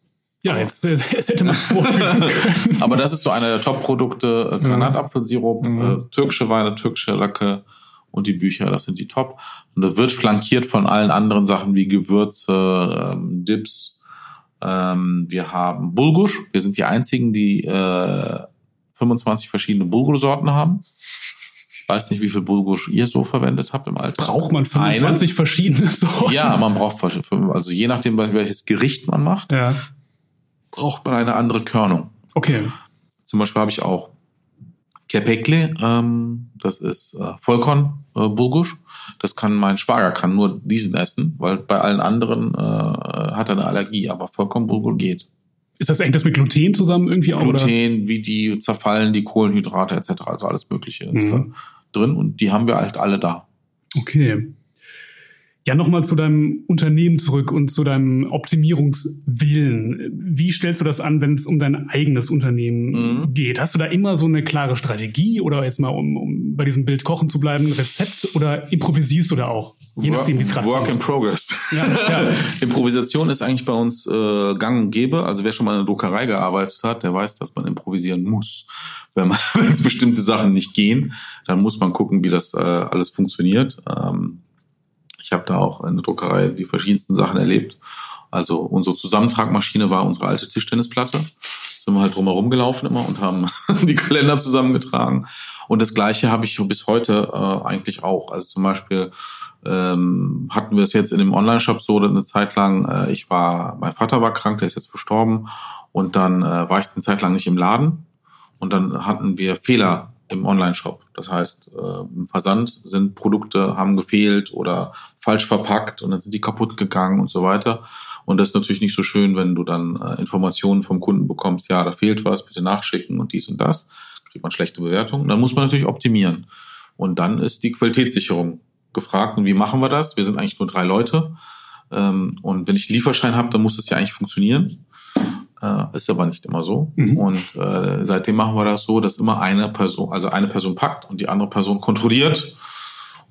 Ja, jetzt, äh, jetzt hätte man es vorführen können. Aber das ist so einer der Top-Produkte. Äh, Granatapfelsirup, Mhm. äh, türkische Weine, türkische Lacke und die Bücher, das sind die Top. Und das wird flankiert von allen anderen Sachen wie Gewürze, ähm, Dips. Ähm, wir haben Bulgusch. Wir sind die einzigen, die äh, 25 verschiedene Bulgur-Sorten haben. Ich weiß nicht, wie viel Bulgusch ihr so verwendet habt im Alltag. Braucht man 25 verschiedene Sorten? Ja, man braucht, also je nachdem, welches Gericht man macht, Ja. braucht man eine andere Körnung. Okay. Zum Beispiel habe ich auch Kepekle, ähm, das ist äh, Vollkorn äh, Bulgusch. Das kann mein Schwager kann nur diesen essen, weil bei allen anderen äh, hat er eine Allergie, aber Vollkorn Bulgur geht. Ist das, das mit Gluten zusammen irgendwie auch? Oder? Gluten, wie die zerfallen, die Kohlenhydrate etc., also alles Mögliche ist Mhm. da drin und die haben wir halt alle da. Okay. Ja, nochmal zu deinem Unternehmen zurück und zu deinem Optimierungswillen. Wie stellst du das an, wenn es um dein eigenes Unternehmen Mhm. geht? Hast du da immer so eine klare Strategie oder jetzt mal, um, um bei diesem Bild kochen zu bleiben, ein Rezept oder improvisierst du da auch? Je nachdem, wie es gerade Work in progress. Ja, ja. Improvisation ist eigentlich bei uns äh, gang und gäbe. Also wer schon mal in der Druckerei gearbeitet hat, der weiß, dass man improvisieren muss. Wenn man wenn es bestimmte Sachen nicht gehen, dann muss man gucken, wie das äh, alles funktioniert. Ähm, ich habe da auch in der Druckerei die verschiedensten Sachen erlebt. Also unsere Zusammentragmaschine war unsere alte Tischtennisplatte. Sind wir halt drumherum gelaufen immer und haben die Kalender zusammengetragen. Und das Gleiche habe ich bis heute äh, eigentlich auch. Also zum Beispiel ähm, hatten wir es jetzt in dem Online-Shop so eine Zeit lang. Äh, ich war, mein Vater war krank, der ist jetzt verstorben. Und dann äh, war ich eine Zeit lang nicht im Laden. Und dann hatten wir Fehler im Online-Shop. Das heißt, äh, im Versand sind Produkte haben gefehlt oder falsch verpackt und dann sind die kaputt gegangen und so weiter. Und das ist natürlich nicht so schön, wenn du dann äh, Informationen vom Kunden bekommst, ja, da fehlt was, bitte nachschicken und dies und das. Kriegt man schlechte Bewertungen. Dann muss man natürlich optimieren. Und dann ist die Qualitätssicherung gefragt. Und wie machen wir das? Wir sind eigentlich nur drei Leute. Ähm, und wenn ich einen Lieferschein habe, dann muss das ja eigentlich funktionieren. Äh, ist aber nicht immer so. Mhm. Und äh, seitdem machen wir das so, dass immer eine Person, also eine Person packt und die andere Person kontrolliert.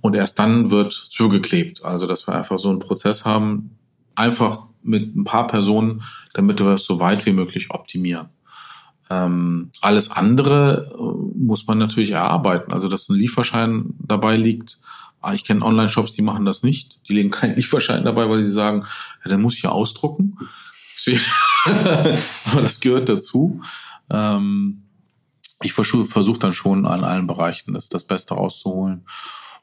Und erst dann wird zugeklebt. Also, dass wir einfach so einen Prozess haben, einfach mit ein paar Personen, damit wir es so weit wie möglich optimieren. Ähm, alles andere äh, muss man natürlich erarbeiten. Also, dass ein Lieferschein dabei liegt. Ah, Ich kenne Online-Shops, die machen das nicht. Die legen keinen Lieferschein dabei, weil sie sagen, ja, der muss ich ja ausdrucken. Aber das gehört dazu. Ähm, ich versuche versuch dann schon an allen Bereichen das, das Beste rauszuholen.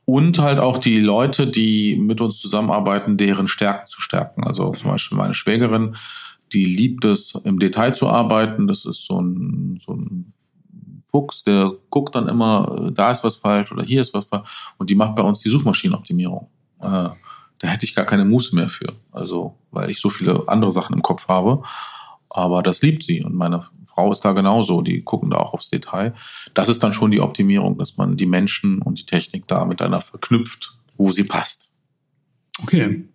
Und halt auch die Leute, die mit uns zusammenarbeiten, deren Stärken zu stärken. Also zum Beispiel meine Schwägerin, die liebt es, im Detail zu arbeiten. Das ist so ein, so ein Fuchs, der guckt dann immer, da ist was falsch oder hier ist was falsch. Und die macht bei uns die Suchmaschinenoptimierung. Äh, da hätte ich gar keine Muße mehr für. Also, weil ich so viele andere Sachen im Kopf habe. Aber das liebt sie. Und meine Frau ist da genauso. Die gucken da auch aufs Detail. Das ist dann schon die Optimierung, dass man die Menschen und die Technik da miteinander verknüpft, wo sie passt. Okay.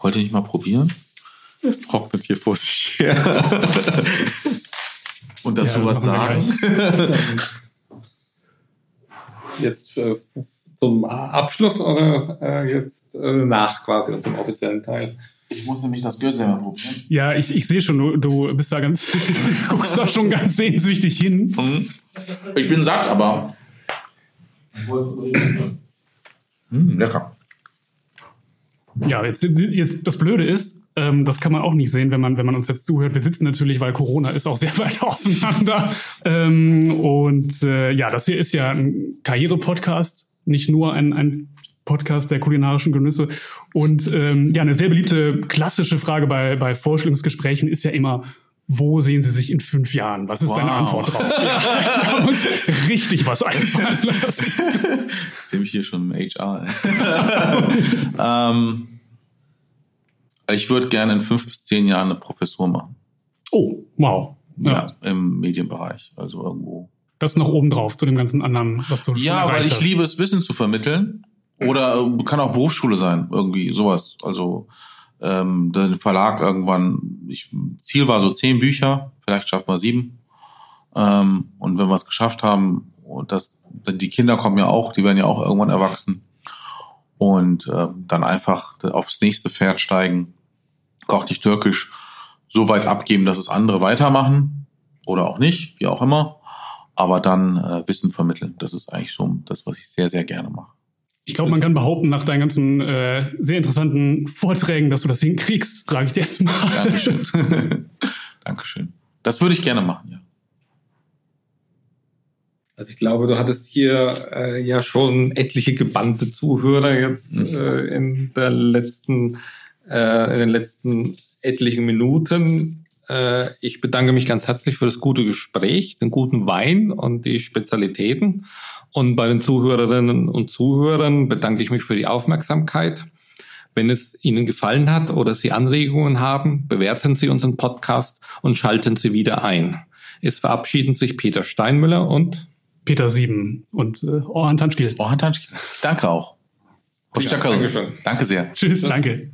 Wollt ihr nicht mal probieren? Es trocknet hier vor sich her. und dazu Ja, was sagen? Jetzt äh, zum Abschluss oder äh, jetzt äh, nach quasi unserem offiziellen Teil? Ich muss nämlich das Gösel mal probieren. Ja, ich, ich sehe schon, du, du bist da ganz, guckst da schon ganz sehnsüchtig hin. Mhm. Ich bin satt, aber. Mm, lecker. Ja, jetzt, jetzt das Blöde ist, ähm, das kann man auch nicht sehen, wenn man, wenn man uns jetzt zuhört. Wir sitzen natürlich, weil Corona ist auch sehr weit auseinander. Ähm, und äh, ja, das hier ist ja ein Karriere-Podcast, nicht nur ein, ein Podcast der kulinarischen Genüsse. Und ähm, ja, eine sehr beliebte klassische Frage bei, bei Vorstellungsgesprächen ist ja immer, wo sehen Sie sich in fünf Jahren? Was ist deine Wow. Antwort drauf? Ja, wir haben uns richtig was einfallen lassen. Ich sehe mich hier schon im HR. ähm, ich würde gerne in fünf bis zehn Jahren eine Professur machen. Oh, wow. Ja. Ja. im Medienbereich. Also irgendwo. Das noch oben drauf zu dem ganzen anderen, was du Ja, weil ich hast. liebe es, Wissen zu vermitteln. Oder äh, kann auch Berufsschule sein, irgendwie, sowas. Also ähm, der Verlag irgendwann, ich, Ziel war so zehn Bücher, vielleicht schaffen wir sieben. Ähm, und wenn wir es geschafft haben, und das, die Kinder kommen ja auch, die werden ja auch irgendwann erwachsen. Und äh, dann einfach aufs nächste Pferd steigen, koch dich türkisch, so weit abgeben, dass es andere weitermachen oder auch nicht, wie auch immer. Aber dann äh, Wissen vermitteln. Das ist eigentlich so das, was ich sehr, sehr gerne mache. Ich glaube, man kann behaupten, nach deinen ganzen äh, sehr interessanten Vorträgen, dass du das hinkriegst, frage ich dir jetzt mal. Dankeschön. Dankeschön. Das würde ich gerne machen, ja. Also ich glaube, du hattest hier äh, ja schon etliche gebannte Zuhörer jetzt mhm. äh, in der letzten, äh, in den letzten etlichen Minuten. Äh, ich bedanke mich ganz herzlich für das gute Gespräch, den guten Wein und die Spezialitäten. Und bei den Zuhörerinnen und Zuhörern bedanke ich mich für die Aufmerksamkeit. Wenn es Ihnen gefallen hat oder Sie Anregungen haben, bewerten Sie unseren Podcast und schalten Sie wieder ein. Es verabschieden sich Peter Steinmüller und Peter Sieben und äh, Orhan Tanschkiel. Orhan Tanschkiel. Danke auch. Ja, Danke sehr. Tschüss, danke.